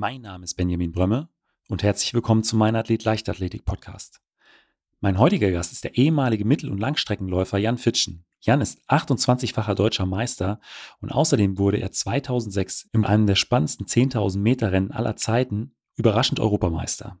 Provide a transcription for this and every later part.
Mein Name ist Benjamin Brömme und herzlich willkommen zu meinem Athlet Leichtathletik Podcast. Mein heutiger Gast ist der ehemalige Mittel- und Langstreckenläufer Jan Fitschen. Jan ist 28-facher deutscher Meister und außerdem wurde er 2006 in einem der spannendsten 10.000 Meter Rennen aller Zeiten überraschend Europameister.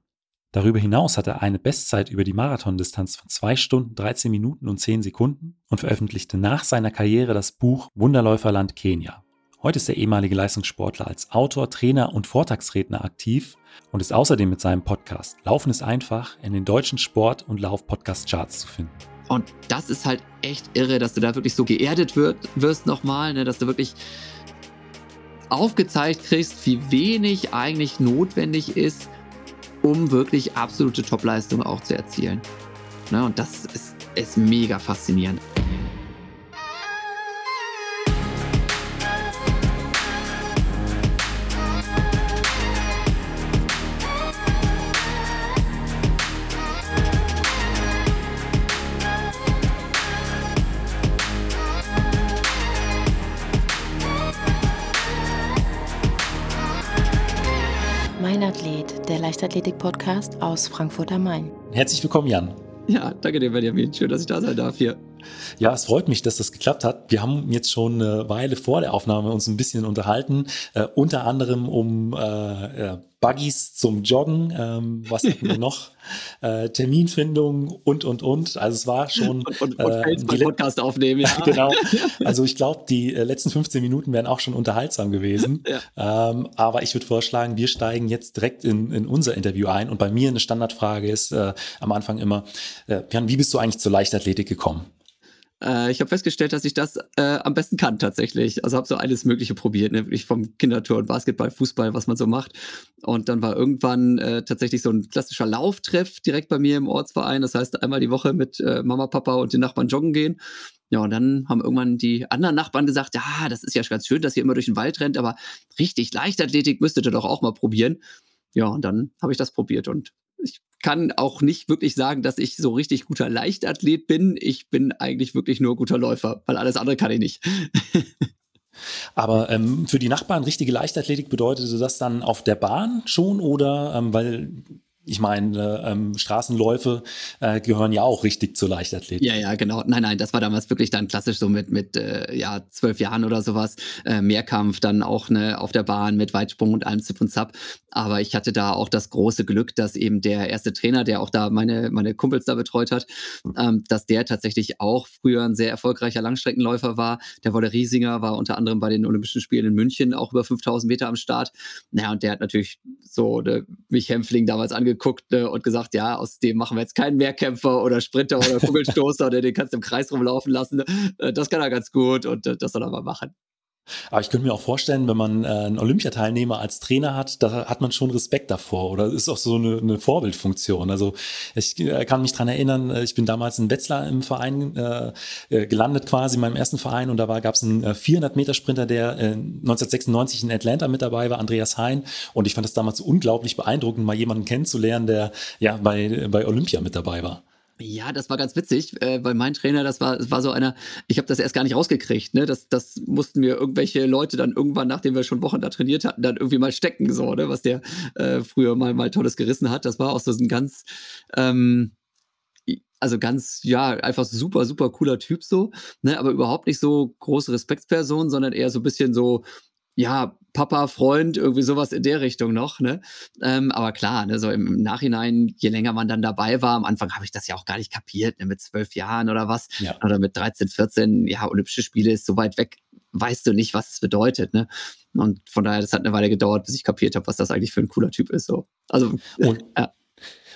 Darüber hinaus hat er eine Bestzeit über die Marathondistanz von 2 Stunden 13 Minuten und 10 Sekunden und veröffentlichte nach seiner Karriere das Buch Wunderläuferland Kenia. Heute ist der ehemalige Leistungssportler als Autor, Trainer und Vortragsredner aktiv und ist außerdem mit seinem Podcast Laufen ist einfach in den deutschen Sport- und Lauf-Podcast-Charts zu finden. Und das ist halt echt irre, dass du da wirklich so geerdet wird, wirst nochmal, ne? dass du wirklich aufgezeigt kriegst, wie wenig eigentlich notwendig ist, um wirklich absolute Topleistung auch zu erzielen. Ne? Und das ist, ist mega faszinierend. Leichtathletik-Podcast aus Frankfurt am Main. Herzlich willkommen, Jan. Ja, danke dir, Benjamin. Schön, dass ich da sein darf hier. Ja, es freut mich, dass das geklappt hat. Wir haben jetzt schon eine Weile vor der Aufnahme uns ein bisschen unterhalten, äh, unter anderem um äh, Buggies zum Joggen, ähm, was hatten wir noch? Äh, Terminfindung und, und, und. Also es war schon... Und, und, und äh, die Podcast aufnehmen, ja. genau. Also ich glaube, die äh, letzten 15 Minuten wären auch schon unterhaltsam gewesen. Ja. Ähm, aber ich würde vorschlagen, wir steigen jetzt direkt in, in unser Interview ein. Und bei mir eine Standardfrage ist äh, am Anfang immer, äh, Jan, wie bist du eigentlich zur Leichtathletik gekommen? Äh, ich habe festgestellt, dass ich das äh, am besten kann tatsächlich. Also habe so alles Mögliche probiert, ne? wirklich vom Kindertour Basketball, Fußball, was man so macht. Und dann war irgendwann äh, tatsächlich so ein klassischer Lauftreff direkt bei mir im Ortsverein. Das heißt, einmal die Woche mit äh, Mama, Papa und den Nachbarn joggen gehen. Ja, und dann haben irgendwann die anderen Nachbarn gesagt, ja, das ist ja ganz schön, dass ihr immer durch den Wald rennt, aber richtig Leichtathletik müsstet ihr doch auch mal probieren. Ja, und dann habe ich das probiert und ich kann auch nicht wirklich sagen, dass ich so richtig guter Leichtathlet bin. Ich bin eigentlich wirklich nur guter Läufer, weil alles andere kann ich nicht. Aber ähm, für die Nachbarn richtige Leichtathletik bedeutete das dann auf der Bahn schon oder ähm, weil ich meine, ähm, Straßenläufe äh, gehören ja auch richtig zur Leichtathletik. Ja, ja, genau. Nein, nein, das war damals wirklich dann klassisch so mit, mit äh, ja, zwölf Jahren oder sowas. Äh, Mehrkampf dann auch ne, auf der Bahn mit Weitsprung und allem Zip und Zap. Aber ich hatte da auch das große Glück, dass eben der erste Trainer, der auch da meine, meine Kumpels da betreut hat, ähm, dass der tatsächlich auch früher ein sehr erfolgreicher Langstreckenläufer war. Der Wolle Riesinger war unter anderem bei den Olympischen Spielen in München auch über 5000 Meter am Start. Naja, und der hat natürlich so ne, mich Hämpfling damals angeguckt angeguckt ne, und gesagt, ja, aus dem machen wir jetzt keinen Mehrkämpfer oder Sprinter oder Kugelstoßer, oder den kannst du im Kreis rumlaufen lassen. Äh, das kann er ganz gut und äh, das soll er mal machen. Aber ich könnte mir auch vorstellen, wenn man äh, einen Olympiateilnehmer als Trainer hat, da hat man schon Respekt davor oder ist auch so eine, eine Vorbildfunktion. Also ich äh, kann mich dran erinnern, äh, ich bin damals in Wetzlar im Verein äh, gelandet quasi, in meinem ersten Verein und da gab es einen 400 Meter Sprinter, der äh, 1996 in Atlanta mit dabei war, Andreas Hein und ich fand das damals unglaublich beeindruckend, mal jemanden kennenzulernen, der ja bei, bei Olympia mit dabei war. Ja, das war ganz witzig, äh, weil mein Trainer, das war, das war so einer, ich habe das erst gar nicht rausgekriegt, ne? Das, das mussten mir irgendwelche Leute dann irgendwann, nachdem wir schon Wochen da trainiert hatten, dann irgendwie mal stecken, so, ne? Was der äh, früher mal, mal Tolles gerissen hat. Das war auch so ein ganz, ähm, also ganz, ja, einfach super, super cooler Typ so, ne? Aber überhaupt nicht so große Respektsperson, sondern eher so ein bisschen so, ja, Papa, Freund, irgendwie sowas in der Richtung noch. Ne? Ähm, aber klar, ne, so im, im, Nachhinein, je länger man dann dabei war, am Anfang habe ich das ja auch gar nicht kapiert, ne, mit zwölf Jahren oder was, ja. oder mit 13, 14, ja, Olympische Spiele ist so weit weg, weißt du nicht, was es bedeutet. Ne? Und von daher, das hat eine Weile gedauert, bis ich kapiert habe, was das eigentlich für ein cooler Typ ist. So. Also, und, ja.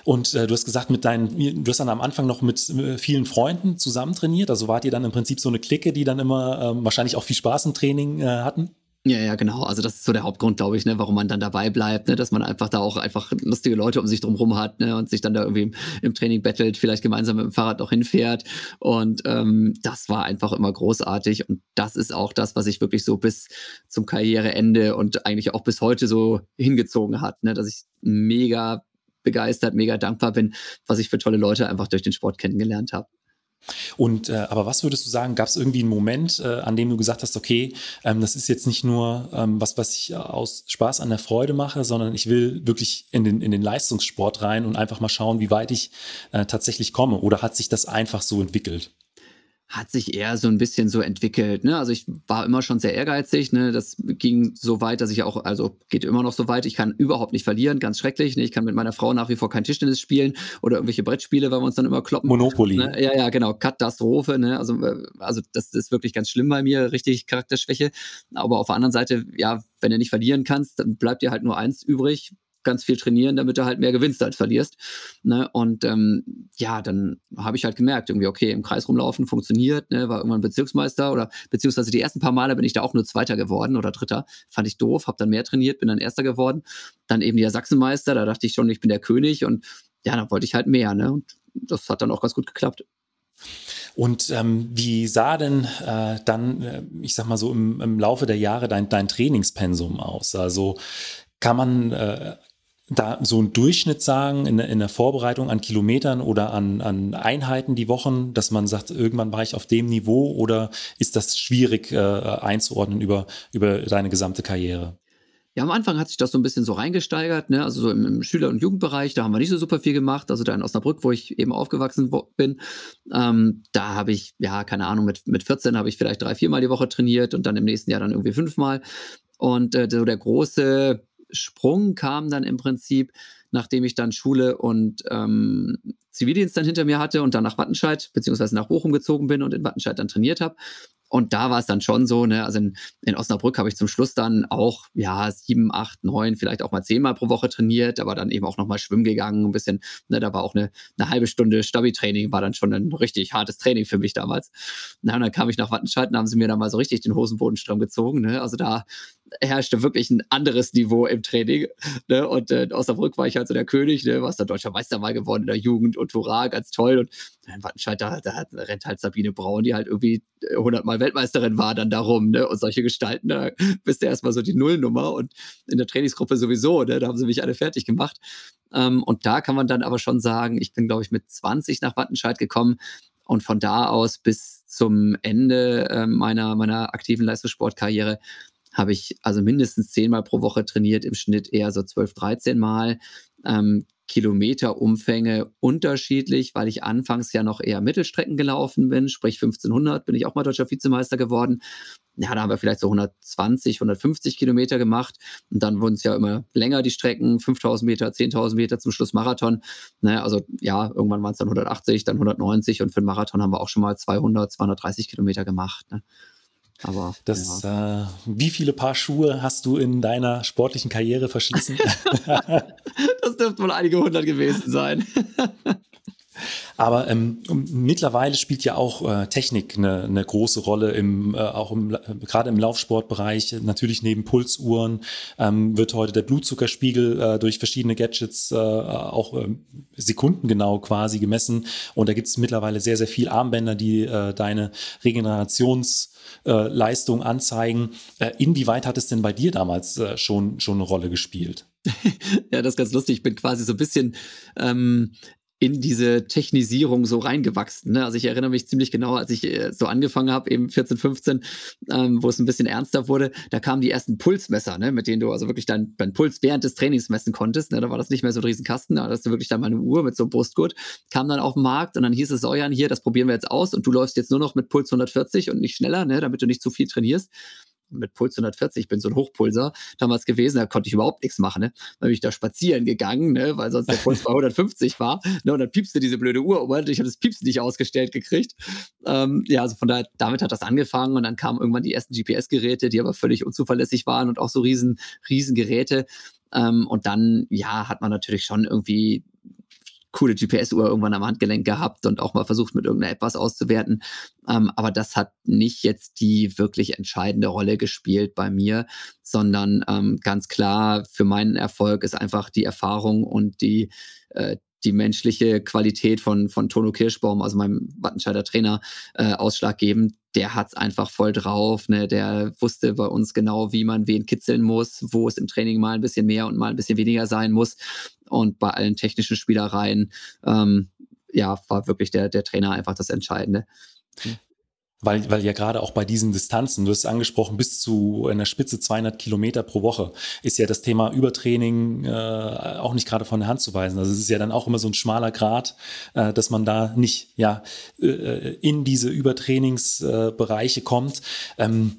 Und äh, du hast gesagt, mit deinen, du hast dann am Anfang noch mit äh, vielen Freunden zusammen trainiert. Also wart ihr dann im Prinzip so eine Clique, die dann immer ähm, wahrscheinlich auch viel Spaß im Training äh, hatten? Ja, ja, genau. Also das ist so der Hauptgrund, glaube ich, ne, warum man dann dabei bleibt, ne, dass man einfach da auch einfach lustige Leute um sich drumherum hat ne, und sich dann da irgendwie im, im Training battelt, vielleicht gemeinsam mit dem Fahrrad noch hinfährt. Und ähm, das war einfach immer großartig. Und das ist auch das, was ich wirklich so bis zum Karriereende und eigentlich auch bis heute so hingezogen hat, ne, dass ich mega begeistert, mega dankbar bin, was ich für tolle Leute einfach durch den Sport kennengelernt habe. Und äh, aber was würdest du sagen, gab es irgendwie einen Moment, äh, an dem du gesagt hast, okay, ähm, das ist jetzt nicht nur ähm, was, was ich aus Spaß an der Freude mache, sondern ich will wirklich in den, in den Leistungssport rein und einfach mal schauen, wie weit ich äh, tatsächlich komme? Oder hat sich das einfach so entwickelt? Hat sich eher so ein bisschen so entwickelt. Ne? Also ich war immer schon sehr ehrgeizig. Ne? Das ging so weit, dass ich auch, also geht immer noch so weit, ich kann überhaupt nicht verlieren, ganz schrecklich. Ne? Ich kann mit meiner Frau nach wie vor kein Tischtennis spielen oder irgendwelche Brettspiele, weil wir uns dann immer kloppen. Monopoly. Ne? Ja, ja, genau. Katastrophe. Ne? Also, äh, also das ist wirklich ganz schlimm bei mir, richtig Charakterschwäche. Aber auf der anderen Seite, ja, wenn du nicht verlieren kannst, dann bleibt dir halt nur eins übrig, ganz viel trainieren, damit du halt mehr gewinnst als verlierst. Ne? Und ähm, ja, dann habe ich halt gemerkt, irgendwie, okay, im Kreis rumlaufen funktioniert, ne? war irgendwann Bezirksmeister oder beziehungsweise die ersten paar Male bin ich da auch nur Zweiter geworden oder Dritter. Fand ich doof, habe dann mehr trainiert, bin dann Erster geworden. Dann eben der Sachsenmeister, da dachte ich schon, ich bin der König und ja, dann wollte ich halt mehr. Ne? Und das hat dann auch ganz gut geklappt. Und ähm, wie sah denn äh, dann, äh, ich sag mal so, im, im Laufe der Jahre dein, dein Trainingspensum aus? Also kann man äh, da so einen Durchschnitt sagen in, in der Vorbereitung an Kilometern oder an, an Einheiten die Wochen, dass man sagt, irgendwann war ich auf dem Niveau oder ist das schwierig äh, einzuordnen über, über deine gesamte Karriere? Ja, am Anfang hat sich das so ein bisschen so reingesteigert, ne? also so im, im Schüler- und Jugendbereich, da haben wir nicht so super viel gemacht. Also da in Osnabrück, wo ich eben aufgewachsen bin, ähm, da habe ich, ja, keine Ahnung, mit, mit 14 habe ich vielleicht drei, viermal die Woche trainiert und dann im nächsten Jahr dann irgendwie fünfmal. Und äh, so der große Sprung kam dann im Prinzip, nachdem ich dann Schule und ähm, Zivildienst dann hinter mir hatte und dann nach Wattenscheid beziehungsweise nach Bochum gezogen bin und in Wattenscheid dann trainiert habe. Und da war es dann schon so, ne, also in, in Osnabrück habe ich zum Schluss dann auch, ja, sieben, acht, neun, vielleicht auch mal zehnmal pro Woche trainiert, aber dann eben auch nochmal schwimmen gegangen, ein bisschen, ne, da war auch eine, eine halbe Stunde Stabi-Training, war dann schon ein richtig hartes Training für mich damals. Na, und dann kam ich nach Wattenscheid und haben sie mir dann mal so richtig den Hosenboden gezogen, ne, also da herrschte wirklich ein anderes Niveau im Training. Ne? Und äh, in Osnabrück war ich halt so der König, ne? war der deutscher Meister mal geworden in der Jugend und hurra, ganz toll. Und in Wattenscheid, da, da rennt halt Sabine Braun, die halt irgendwie 100 äh, Mal Weltmeisterin war, dann darum. Ne? Und solche Gestalten, da bist du erstmal so die Nullnummer. Und in der Trainingsgruppe sowieso, ne? da haben sie mich alle fertig gemacht. Ähm, und da kann man dann aber schon sagen, ich bin, glaube ich, mit 20 nach Wattenscheid gekommen. Und von da aus bis zum Ende äh, meiner, meiner aktiven Leistungssportkarriere habe ich also mindestens zehnmal pro Woche trainiert, im Schnitt eher so 12, 13 Mal. Ähm, Kilometerumfänge unterschiedlich, weil ich anfangs ja noch eher Mittelstrecken gelaufen bin, sprich 1500 bin ich auch mal deutscher Vizemeister geworden. Ja, da haben wir vielleicht so 120, 150 Kilometer gemacht und dann wurden es ja immer länger die Strecken, 5000 Meter, 10.000 Meter zum Schluss Marathon. Ne, also ja, irgendwann waren es dann 180, dann 190 und für den Marathon haben wir auch schon mal 200, 230 Kilometer gemacht. Ne. Aber das, ja. äh, wie viele Paar Schuhe hast du in deiner sportlichen Karriere verschlissen? das dürfte wohl einige hundert gewesen sein. Aber ähm, mittlerweile spielt ja auch äh, Technik eine, eine große Rolle im, äh, auch im, gerade im Laufsportbereich. Natürlich neben Pulsuhren ähm, wird heute der Blutzuckerspiegel äh, durch verschiedene Gadgets äh, auch äh, sekundengenau quasi gemessen. Und da gibt es mittlerweile sehr, sehr viel Armbänder, die äh, deine Regenerationsleistung äh, anzeigen. Äh, inwieweit hat es denn bei dir damals äh, schon, schon eine Rolle gespielt? ja, das ist ganz lustig. Ich bin quasi so ein bisschen ähm, in diese Technisierung so reingewachsen. Ne? Also ich erinnere mich ziemlich genau, als ich äh, so angefangen habe, eben 14, 15, ähm, wo es ein bisschen ernster wurde, da kamen die ersten Pulsmesser, ne? mit denen du also wirklich deinen dein Puls während des Trainings messen konntest. Ne? Da war das nicht mehr so ein Riesenkasten, da hast du wirklich dann mal eine Uhr mit so einem Brustgurt, kam dann auf den Markt und dann hieß es, Jan, hier, das probieren wir jetzt aus und du läufst jetzt nur noch mit Puls 140 und nicht schneller, ne? damit du nicht zu viel trainierst mit Puls 140, ich bin so ein Hochpulser damals gewesen, da konnte ich überhaupt nichts machen. Ne? Dann bin ich da spazieren gegangen, ne? weil sonst der Puls bei 150 war. Ne? Und dann piepste diese blöde Uhr um. Ich habe das Piepsen nicht ausgestellt gekriegt. Ähm, ja, also von daher, damit hat das angefangen und dann kamen irgendwann die ersten GPS-Geräte, die aber völlig unzuverlässig waren und auch so riesen, riesen Geräte. Ähm, und dann, ja, hat man natürlich schon irgendwie coole GPS-Uhr irgendwann am Handgelenk gehabt und auch mal versucht, mit irgendeiner App was auszuwerten. Ähm, aber das hat nicht jetzt die wirklich entscheidende Rolle gespielt bei mir, sondern ähm, ganz klar für meinen Erfolg ist einfach die Erfahrung und die, äh, die menschliche Qualität von, von Tono Kirschbaum, also meinem Wattenscheider Trainer, äh, ausschlaggebend. Der hat es einfach voll drauf. Ne? Der wusste bei uns genau, wie man wen kitzeln muss, wo es im Training mal ein bisschen mehr und mal ein bisschen weniger sein muss. Und bei allen technischen Spielereien ähm, ja, war wirklich der, der Trainer einfach das Entscheidende. Weil, weil ja gerade auch bei diesen Distanzen, du hast es angesprochen, bis zu einer Spitze 200 Kilometer pro Woche, ist ja das Thema Übertraining äh, auch nicht gerade von der Hand zu weisen. Also es ist ja dann auch immer so ein schmaler Grad, äh, dass man da nicht ja äh, in diese Übertrainingsbereiche kommt. Ähm,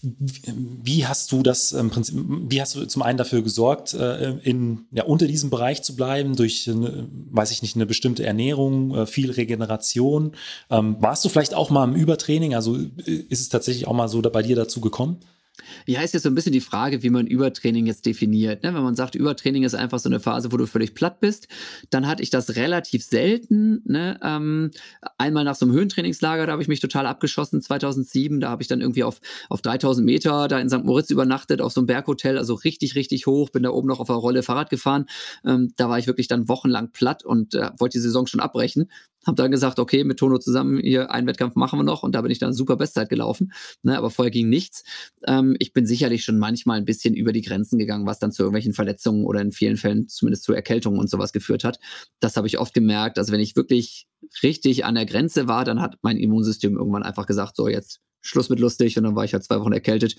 wie hast du das im Prinzip, wie hast du zum einen dafür gesorgt, äh, in, ja, unter diesem Bereich zu bleiben, durch, eine, weiß ich nicht, eine bestimmte Ernährung, äh, viel Regeneration? Ähm, warst du vielleicht auch mal im Übertraining? Also äh, ist es tatsächlich auch mal so bei dir dazu gekommen? Ja, ist jetzt so ein bisschen die Frage, wie man Übertraining jetzt definiert. Ne? Wenn man sagt, Übertraining ist einfach so eine Phase, wo du völlig platt bist, dann hatte ich das relativ selten. Ne? Ähm, einmal nach so einem Höhentrainingslager, da habe ich mich total abgeschossen, 2007. Da habe ich dann irgendwie auf, auf 3000 Meter da in St. Moritz übernachtet, auf so einem Berghotel, also richtig, richtig hoch. Bin da oben noch auf der Rolle Fahrrad gefahren. Ähm, da war ich wirklich dann wochenlang platt und äh, wollte die Saison schon abbrechen habe dann gesagt, okay, mit Tono zusammen hier einen Wettkampf machen wir noch und da bin ich dann super Bestzeit gelaufen. Ne, aber vorher ging nichts. Ähm, ich bin sicherlich schon manchmal ein bisschen über die Grenzen gegangen, was dann zu irgendwelchen Verletzungen oder in vielen Fällen zumindest zu Erkältungen und sowas geführt hat. Das habe ich oft gemerkt. Also wenn ich wirklich richtig an der Grenze war, dann hat mein Immunsystem irgendwann einfach gesagt, so jetzt Schluss mit lustig und dann war ich halt zwei Wochen erkältet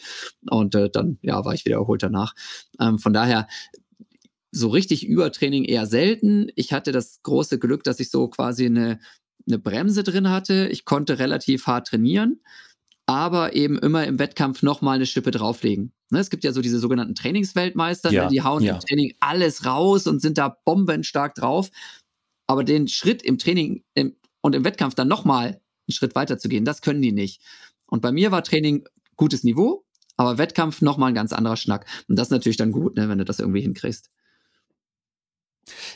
und äh, dann ja war ich wieder erholt danach. Ähm, von daher so richtig Übertraining eher selten. Ich hatte das große Glück, dass ich so quasi eine, eine Bremse drin hatte. Ich konnte relativ hart trainieren, aber eben immer im Wettkampf nochmal eine Schippe drauflegen. Ne, es gibt ja so diese sogenannten Trainingsweltmeister, ne, ja, die hauen ja. im Training alles raus und sind da bombenstark drauf. Aber den Schritt im Training im, und im Wettkampf dann nochmal einen Schritt weiter zu gehen, das können die nicht. Und bei mir war Training gutes Niveau, aber Wettkampf nochmal ein ganz anderer Schnack. Und das ist natürlich dann gut, ne, wenn du das irgendwie hinkriegst.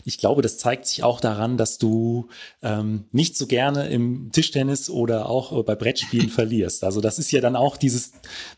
Ich glaube, das zeigt sich auch daran, dass du ähm, nicht so gerne im Tischtennis oder auch äh, bei Brettspielen verlierst. Also das ist ja dann auch dieses,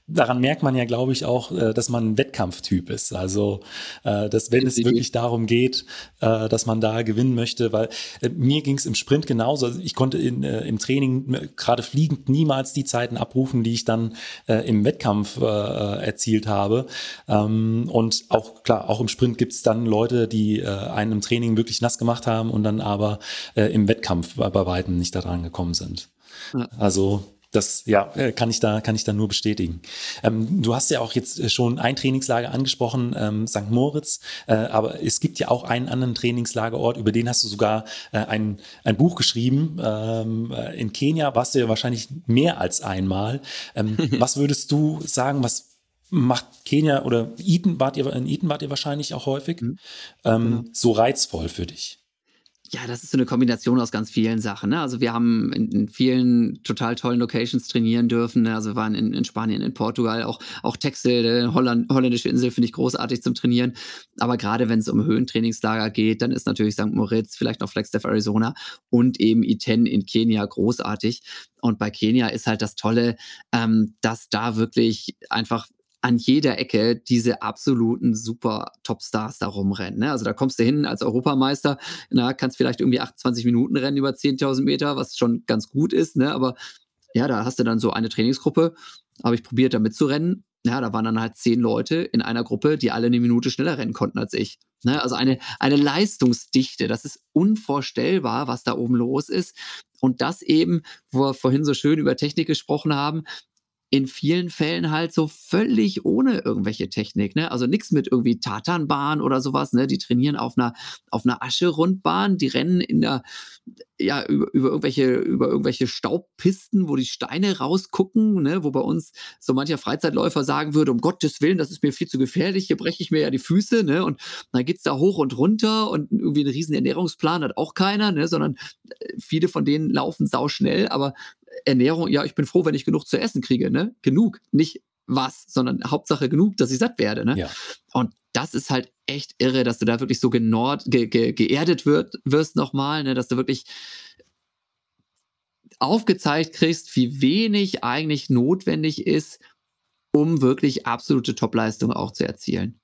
daran merkt man ja, glaube ich, auch, äh, dass man ein Wettkampftyp ist. Also äh, dass wenn es wirklich darum geht, äh, dass man da gewinnen möchte, weil äh, mir ging es im Sprint genauso. Also ich konnte in, äh, im Training gerade fliegend niemals die Zeiten abrufen, die ich dann im Wettkampf erzielt habe. Ähm, und auch klar, auch im Sprint gibt es dann Leute, die einen im Training wirklich nass gemacht haben und dann aber äh, im Wettkampf bei, bei weitem nicht daran gekommen sind. Ja. Also das ja äh, kann ich da kann ich da nur bestätigen. Ähm, du hast ja auch jetzt äh, schon ein Trainingslager angesprochen, ähm, St. Moritz, äh, aber es gibt ja auch einen anderen Trainingslagerort, über den hast du sogar äh, ein, ein Buch geschrieben. Ähm, äh, in Kenia warst du ja wahrscheinlich mehr als einmal. Ähm, was würdest du sagen, was macht Kenia oder Eden wart ihr in Eden wart ihr wahrscheinlich auch häufig mhm. ähm, genau. so reizvoll für dich? Ja, das ist so eine Kombination aus ganz vielen Sachen. Ne? Also wir haben in, in, vielen total tollen Locations trainieren dürfen. Ne? Also wir waren in, in, Spanien, in Portugal, auch, auch Texel, Holland, holländische Insel finde ich großartig zum Trainieren. Aber gerade wenn es um Höhentrainingslager geht, dann ist natürlich St. Moritz, vielleicht noch Flagstaff, Arizona und eben Iten in Kenia großartig. Und bei Kenia ist halt das Tolle, ähm, dass da wirklich einfach an jeder Ecke diese absoluten super Topstars da rumrennen. Ne? Also da kommst du hin als Europameister, na, kannst vielleicht irgendwie 28 Minuten rennen über 10.000 Meter, was schon ganz gut ist, ne? aber ja, da hast du dann so eine Trainingsgruppe, habe ich probiert, da mitzurennen. Ja, da waren dann halt zehn Leute in einer Gruppe, die alle eine Minute schneller rennen konnten als ich. Ne? Also eine, eine Leistungsdichte, das ist unvorstellbar, was da oben los ist. Und das eben, wo wir vorhin so schön über Technik gesprochen haben, in vielen Fällen halt so völlig ohne irgendwelche Technik, ne? Also nichts mit irgendwie Tatanbahn oder sowas, ne? Die trainieren auf einer auf einer Ascherundbahn, die rennen in der ja über, über irgendwelche über irgendwelche Staubpisten, wo die Steine rausgucken, ne? Wo bei uns so mancher Freizeitläufer sagen würde, um Gottes Willen, das ist mir viel zu gefährlich, hier breche ich mir ja die Füße, ne? Und dann geht's da hoch und runter und irgendwie einen riesen Ernährungsplan hat auch keiner, ne? Sondern äh, viele von denen laufen sau schnell, aber Ernährung, ja, ich bin froh, wenn ich genug zu essen kriege, ne? Genug, nicht was, sondern Hauptsache genug, dass ich satt werde, ne? Ja. Und das ist halt echt irre, dass du da wirklich so genord, ge, ge, geerdet wird, wirst nochmal, ne? Dass du wirklich aufgezeigt kriegst, wie wenig eigentlich notwendig ist, um wirklich absolute Topleistung auch zu erzielen.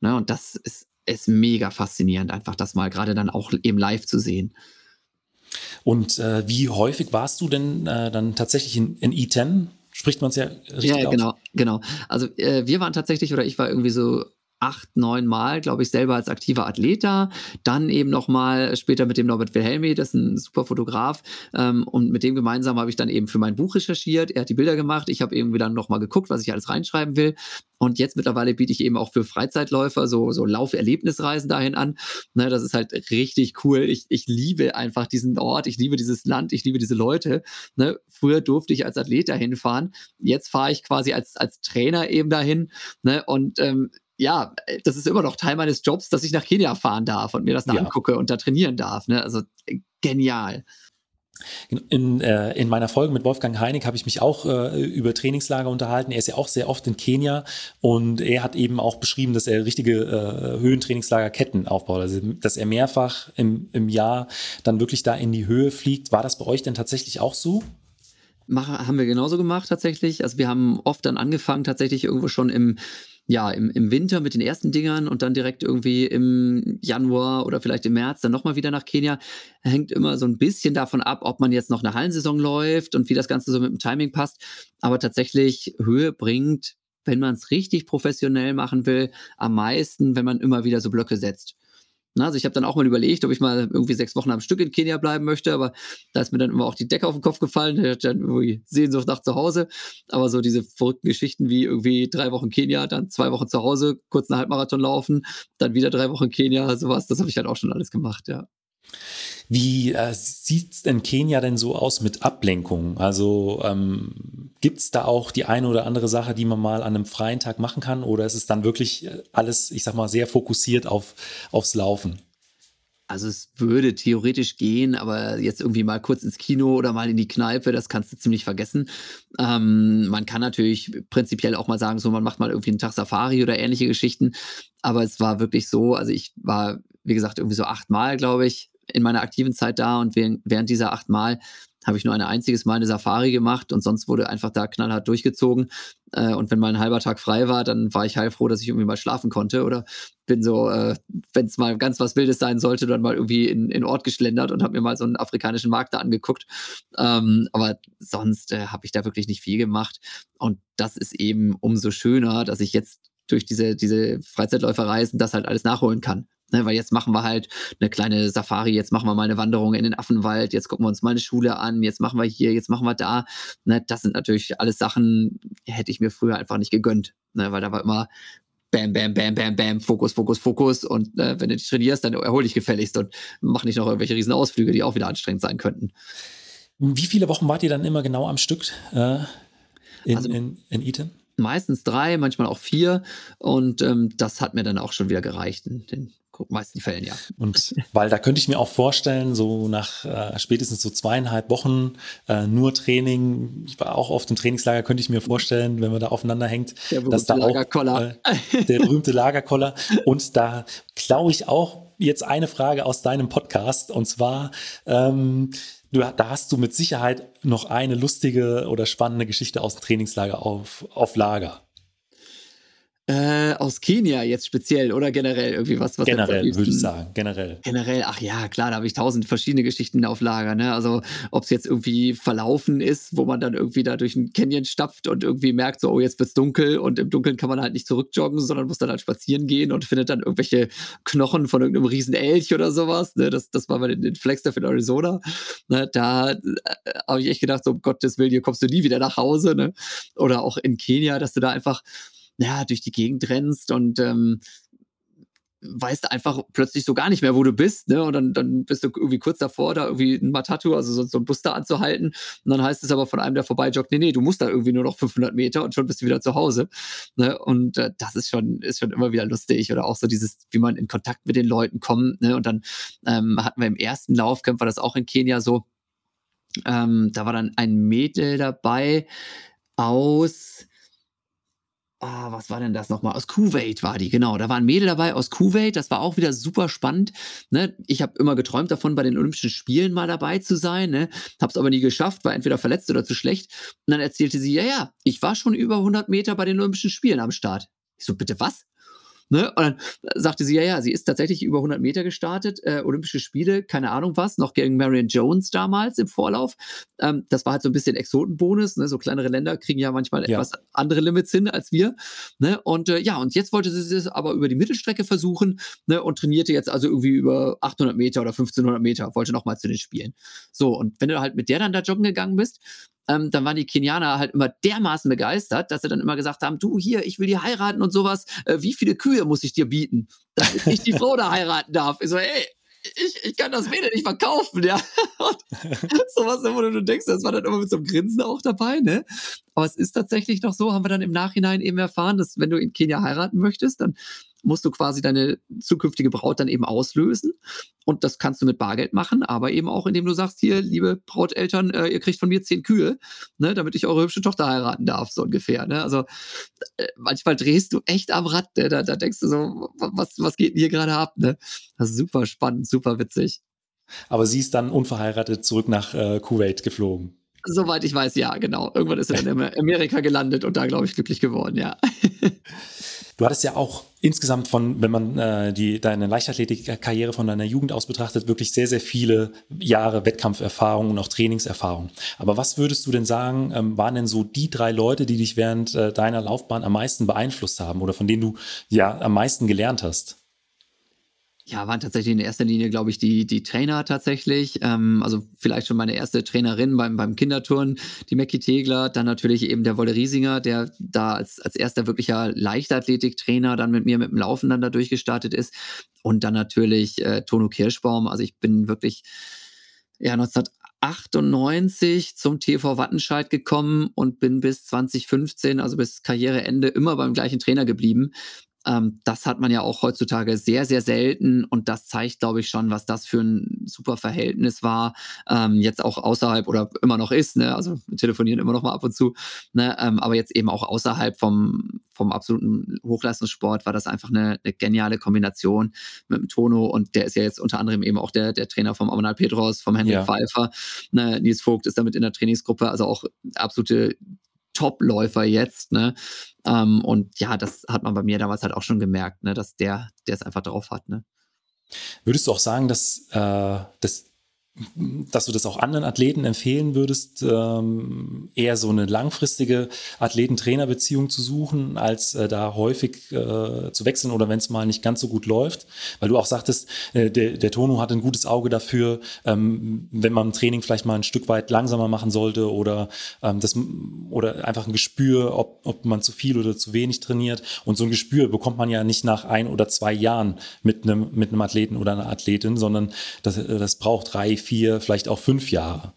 Ne? Und das ist, ist mega faszinierend, einfach das mal gerade dann auch eben live zu sehen. Und äh, wie häufig warst du denn äh, dann tatsächlich in, in E10? Spricht man es ja richtig Ja, aus? genau, genau. Also äh, wir waren tatsächlich, oder ich war irgendwie so acht, neun Mal, glaube ich, selber als aktiver Athlet da. Dann eben nochmal später mit dem Norbert Wilhelmi, das ist ein super Fotograf. Ähm, und mit dem gemeinsam habe ich dann eben für mein Buch recherchiert. Er hat die Bilder gemacht. Ich habe irgendwie dann nochmal geguckt, was ich alles reinschreiben will. Und jetzt mittlerweile biete ich eben auch für Freizeitläufer so, so Lauferlebnisreisen dahin an. Ne, das ist halt richtig cool. Ich, ich liebe einfach diesen Ort, ich liebe dieses Land, ich liebe diese Leute. Ne, früher durfte ich als Athlet dahin fahren. Jetzt fahre ich quasi als, als Trainer eben dahin. Ne, und ähm, ja, das ist immer noch Teil meines Jobs, dass ich nach Kenia fahren darf und mir das da ja. angucke und da trainieren darf. Ne? Also äh, genial. In, äh, in meiner Folge mit Wolfgang Heinig habe ich mich auch äh, über Trainingslager unterhalten. Er ist ja auch sehr oft in Kenia und er hat eben auch beschrieben, dass er richtige äh, Höhentrainingslagerketten aufbaut, also dass er mehrfach im, im Jahr dann wirklich da in die Höhe fliegt. War das bei euch denn tatsächlich auch so? Mach, haben wir genauso gemacht tatsächlich. Also wir haben oft dann angefangen tatsächlich irgendwo schon im ja, im, im Winter mit den ersten Dingern und dann direkt irgendwie im Januar oder vielleicht im März dann nochmal wieder nach Kenia. Hängt immer so ein bisschen davon ab, ob man jetzt noch eine Hallensaison läuft und wie das Ganze so mit dem Timing passt. Aber tatsächlich Höhe bringt, wenn man es richtig professionell machen will, am meisten, wenn man immer wieder so Blöcke setzt. Also ich habe dann auch mal überlegt, ob ich mal irgendwie sechs Wochen am Stück in Kenia bleiben möchte, aber da ist mir dann immer auch die Decke auf den Kopf gefallen. Ich hatte dann irgendwie Sehnsucht nach zu Hause. Aber so diese verrückten Geschichten wie irgendwie drei Wochen Kenia, dann zwei Wochen zu Hause, kurz einen Halbmarathon laufen, dann wieder drei Wochen Kenia, sowas, das habe ich halt auch schon alles gemacht, ja. Wie äh, sieht denn Kenia denn so aus mit Ablenkung? Also ähm, gibt es da auch die eine oder andere Sache, die man mal an einem freien Tag machen kann? Oder ist es dann wirklich äh, alles, ich sag mal, sehr fokussiert auf, aufs Laufen? Also es würde theoretisch gehen, aber jetzt irgendwie mal kurz ins Kino oder mal in die Kneipe, das kannst du ziemlich vergessen. Ähm, man kann natürlich prinzipiell auch mal sagen, so man macht mal irgendwie einen Tag Safari oder ähnliche Geschichten. Aber es war wirklich so, also ich war, wie gesagt, irgendwie so achtmal, glaube ich, in meiner aktiven Zeit da und während dieser acht Mal habe ich nur ein einziges Mal eine Safari gemacht und sonst wurde einfach da knallhart durchgezogen. Äh, und wenn mal ein halber Tag frei war, dann war ich heilfroh, dass ich irgendwie mal schlafen konnte oder bin so, äh, wenn es mal ganz was Wildes sein sollte, dann mal irgendwie in, in Ort geschlendert und habe mir mal so einen afrikanischen Markt da angeguckt. Ähm, aber sonst äh, habe ich da wirklich nicht viel gemacht. Und das ist eben umso schöner, dass ich jetzt durch diese, diese Freizeitläuferreisen das halt alles nachholen kann. Ne, weil jetzt machen wir halt eine kleine Safari, jetzt machen wir mal eine Wanderung in den Affenwald, jetzt gucken wir uns mal eine Schule an, jetzt machen wir hier, jetzt machen wir da. Ne, das sind natürlich alles Sachen, die hätte ich mir früher einfach nicht gegönnt, ne, weil da war immer Bam, bam, bam, bam, bam, Fokus, Fokus, Fokus. Und äh, wenn du dich trainierst, dann erhol dich gefälligst und mach nicht noch irgendwelche riesen Ausflüge, die auch wieder anstrengend sein könnten. Wie viele Wochen wart ihr dann immer genau am Stück äh, in, also, in, in Eton? Meistens drei, manchmal auch vier. Und ähm, das hat mir dann auch schon wieder gereicht den meisten Fällen, ja. Und weil da könnte ich mir auch vorstellen, so nach äh, spätestens so zweieinhalb Wochen äh, nur Training, ich war auch oft im Trainingslager, könnte ich mir vorstellen, wenn man da aufeinander hängt, dass da auch äh, der berühmte Lagerkoller und da glaube ich auch jetzt eine Frage aus deinem Podcast und zwar ähm, Du, da hast du mit Sicherheit noch eine lustige oder spannende Geschichte aus dem Trainingslager auf, auf Lager. Äh, aus Kenia jetzt speziell oder generell irgendwie was? was generell, würde ich sagen, generell. Generell, ach ja, klar, da habe ich tausend verschiedene Geschichten auf Lager. Ne? Also, ob es jetzt irgendwie verlaufen ist, wo man dann irgendwie da durch einen Canyon stapft und irgendwie merkt, so, oh, jetzt wird's dunkel und im Dunkeln kann man halt nicht zurückjoggen, sondern muss dann halt spazieren gehen und findet dann irgendwelche Knochen von irgendeinem riesen Elch oder sowas. Ne? Das, das war bei den, den Flagstaff in Arizona. Ne? Da äh, habe ich echt gedacht, so, um Gottes Willen, hier kommst du nie wieder nach Hause. Ne? Oder auch in Kenia, dass du da einfach ja, durch die Gegend rennst und ähm, weißt einfach plötzlich so gar nicht mehr, wo du bist, ne? Und dann, dann bist du irgendwie kurz davor, da irgendwie ein Matatu, also so, so ein Bus da anzuhalten. Und dann heißt es aber von einem, der vorbeijoggt, nee, nee, du musst da irgendwie nur noch 500 Meter und schon bist du wieder zu Hause. Ne? Und äh, das ist schon, ist schon immer wieder lustig. Oder auch so dieses, wie man in Kontakt mit den Leuten kommt, ne? Und dann ähm, hatten wir im ersten Laufcamp, war das auch in Kenia so, ähm, da war dann ein Mädel dabei aus, ah, was war denn das nochmal? Aus Kuwait war die, genau. Da war ein Mädel dabei aus Kuwait, das war auch wieder super spannend. Ne? Ich habe immer geträumt davon, bei den Olympischen Spielen mal dabei zu sein, ne? hab's aber nie geschafft, war entweder verletzt oder zu schlecht. Und dann erzählte sie, ja, ja, ich war schon über 100 Meter bei den Olympischen Spielen am Start. Ich so, bitte was? Ne? Und dann sagte sie, ja, ja, sie ist tatsächlich über 100 Meter gestartet, äh, Olympische Spiele, keine Ahnung was, noch gegen Marion Jones damals im Vorlauf. Ähm, das war halt so ein bisschen Exotenbonus. Ne? So kleinere Länder kriegen ja manchmal ja. etwas andere Limits hin als wir. Ne? Und äh, ja, und jetzt wollte sie es aber über die Mittelstrecke versuchen ne? und trainierte jetzt also irgendwie über 800 Meter oder 1500 Meter, wollte nochmal zu den Spielen. So, und wenn du halt mit der dann da joggen gegangen bist, ähm, dann waren die Kenianer halt immer dermaßen begeistert, dass sie dann immer gesagt haben, du hier, ich will die heiraten und sowas, äh, wie viele Kühe muss ich dir bieten, damit ich die Frau da heiraten darf? Ich so, ey, ich, ich kann das Mädel nicht verkaufen, ja. Und sowas, wo du denkst, das war dann immer mit so einem Grinsen auch dabei, ne? Aber es ist tatsächlich noch so, haben wir dann im Nachhinein eben erfahren, dass wenn du in Kenia heiraten möchtest, dann musst du quasi deine zukünftige Braut dann eben auslösen. Und das kannst du mit Bargeld machen, aber eben auch, indem du sagst, hier, liebe Brauteltern, äh, ihr kriegt von mir zehn Kühe, ne, damit ich eure hübsche Tochter heiraten darf, so ungefähr. Ne? Also äh, manchmal drehst du echt am Rad, ne? da, da denkst du so, was, was geht denn hier gerade ab? Ne? Das ist super spannend, super witzig. Aber sie ist dann unverheiratet zurück nach äh, Kuwait geflogen. Soweit ich weiß, ja, genau. Irgendwann ist er in Amerika gelandet und da, glaube ich, glücklich geworden, ja. Du hattest ja auch insgesamt von, wenn man äh, die, deine Leichtathletikkarriere von deiner Jugend aus betrachtet, wirklich sehr, sehr viele Jahre Wettkampferfahrung und auch Trainingserfahrung. Aber was würdest du denn sagen, ähm, waren denn so die drei Leute, die dich während äh, deiner Laufbahn am meisten beeinflusst haben oder von denen du ja am meisten gelernt hast? Ja, waren tatsächlich in erster Linie, glaube ich, die, die Trainer tatsächlich. Ähm, also vielleicht schon meine erste Trainerin beim, beim Kinderturnen, die Mackie Tegler. Dann natürlich eben der Wolle Riesinger, der da als, als erster wirklicher Leichtathletiktrainer dann mit mir mit dem Laufen dann da durchgestartet ist. Und dann natürlich äh, Tono Kirschbaum. Also ich bin wirklich ja 1998 zum TV Wattenscheid gekommen und bin bis 2015, also bis Karriereende, immer beim gleichen Trainer geblieben. Ähm, das hat man ja auch heutzutage sehr, sehr selten und das zeigt, glaube ich, schon, was das für ein super Verhältnis war. Ähm, jetzt auch außerhalb oder immer noch ist, ne? also wir telefonieren immer noch mal ab und zu, ne? Ähm, aber jetzt eben auch außerhalb vom, vom absoluten Hochleistungssport war das einfach eine, eine geniale Kombination mit dem Tono und der ist ja jetzt unter anderem eben auch der, der Trainer vom Amanal Petros, vom Henrik ja. Pfeiffer. Ne? Nils Vogt ist damit in der Trainingsgruppe, also auch absolute Top-Läufer jetzt, ne? Ähm, und ja, das hat man bei mir damals halt auch schon gemerkt, ne, dass der, der es einfach drauf hat, ne? Würdest du auch sagen, dass, äh, dass dass du das auch anderen Athleten empfehlen würdest, ähm, eher so eine langfristige Athleten-Trainer-Beziehung zu suchen, als äh, da häufig äh, zu wechseln oder wenn es mal nicht ganz so gut läuft. Weil du auch sagtest, äh, der, der Tono hat ein gutes Auge dafür, ähm, wenn man Training vielleicht mal ein Stück weit langsamer machen sollte oder, ähm, das, oder einfach ein Gespür, ob, ob man zu viel oder zu wenig trainiert. Und so ein Gespür bekommt man ja nicht nach ein oder zwei Jahren mit einem, mit Athleten oder einer Athletin, sondern das, das braucht drei, vier, vielleicht auch fünf Jahre?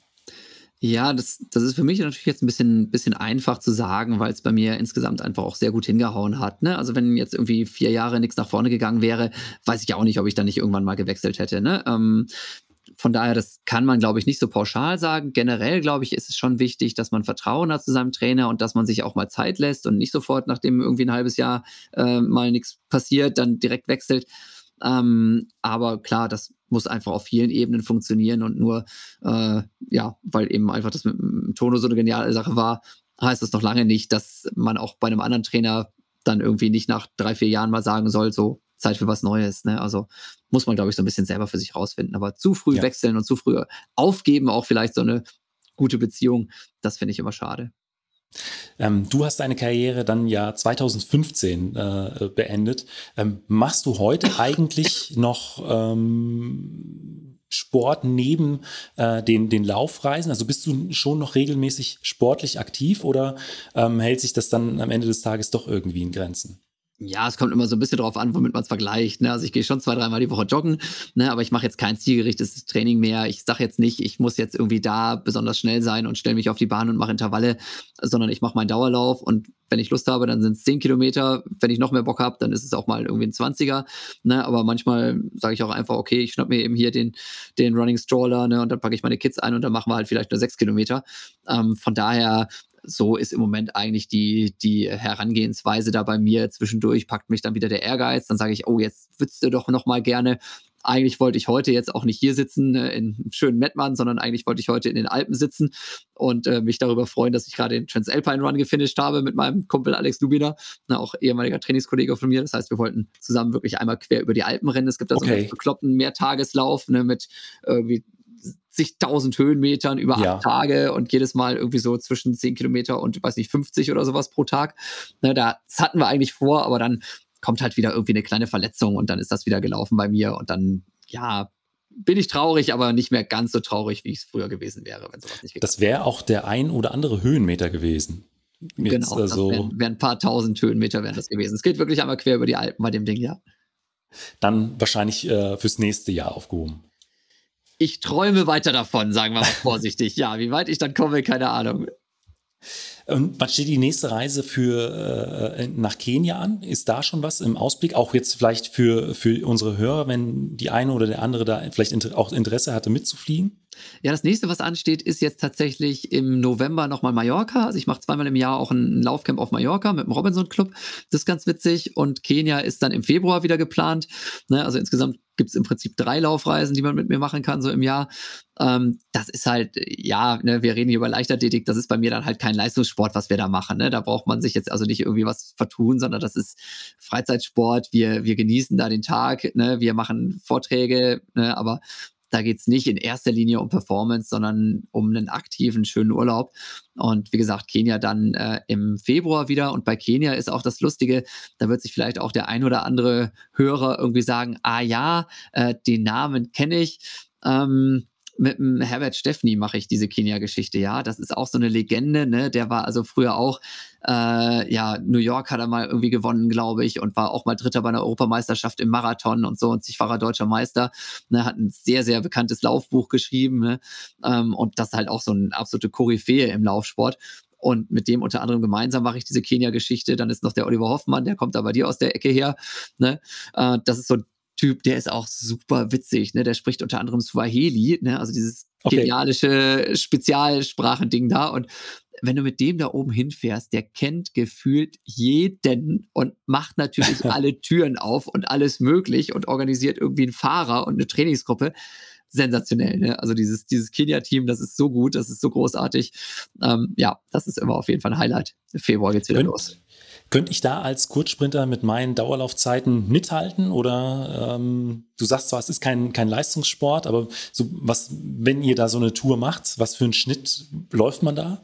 Ja, das, das ist für mich natürlich jetzt ein bisschen, bisschen einfach zu sagen, weil es bei mir insgesamt einfach auch sehr gut hingehauen hat. Ne? Also wenn jetzt irgendwie vier Jahre nichts nach vorne gegangen wäre, weiß ich auch nicht, ob ich dann nicht irgendwann mal gewechselt hätte. Ne? Ähm, von daher, das kann man, glaube ich, nicht so pauschal sagen. Generell, glaube ich, ist es schon wichtig, dass man Vertrauen hat zu seinem Trainer und dass man sich auch mal Zeit lässt und nicht sofort, nachdem irgendwie ein halbes Jahr äh, mal nichts passiert, dann direkt wechselt. Ähm, aber klar, das muss einfach auf vielen Ebenen funktionieren und nur, äh, ja, weil eben einfach das mit dem Tono so eine geniale Sache war, heißt das noch lange nicht, dass man auch bei einem anderen Trainer dann irgendwie nicht nach drei, vier Jahren mal sagen soll, so Zeit für was Neues. Ne? Also muss man, glaube ich, so ein bisschen selber für sich rausfinden. Aber zu früh ja. wechseln und zu früh aufgeben, auch vielleicht so eine gute Beziehung, das finde ich immer schade. Ähm, du hast deine Karriere dann ja 2015 äh, beendet. Ähm, machst du heute eigentlich noch ähm, Sport neben äh, den, den Laufreisen? Also bist du schon noch regelmäßig sportlich aktiv oder ähm, hält sich das dann am Ende des Tages doch irgendwie in Grenzen? Ja, es kommt immer so ein bisschen drauf an, womit man es vergleicht. Ne? Also ich gehe schon zwei, dreimal die Woche joggen, ne? aber ich mache jetzt kein zielgerichtetes Training mehr. Ich sage jetzt nicht, ich muss jetzt irgendwie da besonders schnell sein und stelle mich auf die Bahn und mache Intervalle, sondern ich mache meinen Dauerlauf und wenn ich Lust habe, dann sind es 10 Kilometer. Wenn ich noch mehr Bock habe, dann ist es auch mal irgendwie ein 20er. Ne? Aber manchmal sage ich auch einfach, okay, ich schnapp mir eben hier den, den Running Stroller ne? und dann packe ich meine Kids ein und dann machen wir halt vielleicht nur 6 Kilometer. Ähm, von daher so ist im Moment eigentlich die, die Herangehensweise da bei mir. Zwischendurch packt mich dann wieder der Ehrgeiz. Dann sage ich, oh, jetzt würdest du doch noch mal gerne. eigentlich wollte ich heute jetzt auch nicht hier sitzen äh, in schönen Mettmann, sondern eigentlich wollte ich heute in den Alpen sitzen und äh, mich darüber freuen, dass ich gerade den Transalpine Run gefinisht habe mit meinem Kumpel Alex Lubiner, ne, auch ehemaliger Trainingskollege von mir. Das heißt, wir wollten zusammen wirklich einmal quer über die Alpen rennen. Es gibt da okay. so einen bekloppten Mehrtageslauf ne, mit irgendwie zigtausend Höhenmetern über ja. acht Tage und jedes Mal irgendwie so zwischen 10 Kilometer und, weiß nicht, 50 oder sowas pro Tag. Ne, das hatten wir eigentlich vor, aber dann kommt halt wieder irgendwie eine kleine Verletzung und dann ist das wieder gelaufen bei mir und dann, ja, bin ich traurig, aber nicht mehr ganz so traurig, wie es früher gewesen wäre, wenn sowas nicht geklappt Das wäre auch der ein oder andere Höhenmeter gewesen. Jetzt, genau, also wären, wären ein paar tausend Höhenmeter wären das gewesen. Es geht wirklich einmal quer über die Alpen bei dem Ding, ja. Dann wahrscheinlich äh, fürs nächste Jahr aufgehoben. Ich träume weiter davon, sagen wir mal vorsichtig. ja, wie weit ich dann komme, keine Ahnung. Und wann steht die nächste Reise für äh, nach Kenia an? Ist da schon was im Ausblick? Auch jetzt vielleicht für, für unsere Hörer, wenn die eine oder der andere da vielleicht inter auch Interesse hatte, mitzufliegen? Ja, das nächste, was ansteht, ist jetzt tatsächlich im November nochmal Mallorca. Also ich mache zweimal im Jahr auch ein Laufcamp auf Mallorca mit dem Robinson Club. Das ist ganz witzig. Und Kenia ist dann im Februar wieder geplant. Ne, also insgesamt gibt es im Prinzip drei Laufreisen, die man mit mir machen kann, so im Jahr. Ähm, das ist halt, ja, ne, wir reden hier über Leichtathletik, das ist bei mir dann halt kein Leistungssport, was wir da machen. Ne? Da braucht man sich jetzt also nicht irgendwie was vertun, sondern das ist Freizeitsport. Wir, wir genießen da den Tag, ne? wir machen Vorträge, ne? aber da geht es nicht in erster Linie um Performance, sondern um einen aktiven, schönen Urlaub. Und wie gesagt, Kenia dann äh, im Februar wieder. Und bei Kenia ist auch das Lustige, da wird sich vielleicht auch der ein oder andere Hörer irgendwie sagen, ah ja, äh, den Namen kenne ich. Ähm, mit dem Herbert Steffni mache ich diese Kenia-Geschichte, ja. Das ist auch so eine Legende, ne? Der war also früher auch, äh, ja, New York hat er mal irgendwie gewonnen, glaube ich, und war auch mal Dritter bei einer Europameisterschaft im Marathon und so und zigfacher deutscher Meister. Ne? Hat ein sehr, sehr bekanntes Laufbuch geschrieben, ne? Ähm, und das ist halt auch so eine absolute Koryphäe im Laufsport. Und mit dem unter anderem gemeinsam mache ich diese Kenia-Geschichte. Dann ist noch der Oliver Hoffmann, der kommt da bei dir aus der Ecke her. Ne? Äh, das ist so Typ, der ist auch super witzig, ne? Der spricht unter anderem Swahili, ne? Also dieses okay. genialische Spezialsprachending da. Und wenn du mit dem da oben hinfährst, der kennt gefühlt jeden und macht natürlich alle Türen auf und alles möglich und organisiert irgendwie einen Fahrer und eine Trainingsgruppe. Sensationell, ne? Also dieses, dieses Kenia-Team, das ist so gut, das ist so großartig. Ähm, ja, das ist immer auf jeden Fall ein Highlight. Februar geht's wieder Könnt, los. Könnte ich da als Kurzsprinter mit meinen Dauerlaufzeiten mithalten? Oder ähm, du sagst zwar, es ist kein, kein Leistungssport, aber so was, wenn ihr da so eine Tour macht, was für einen Schnitt läuft man da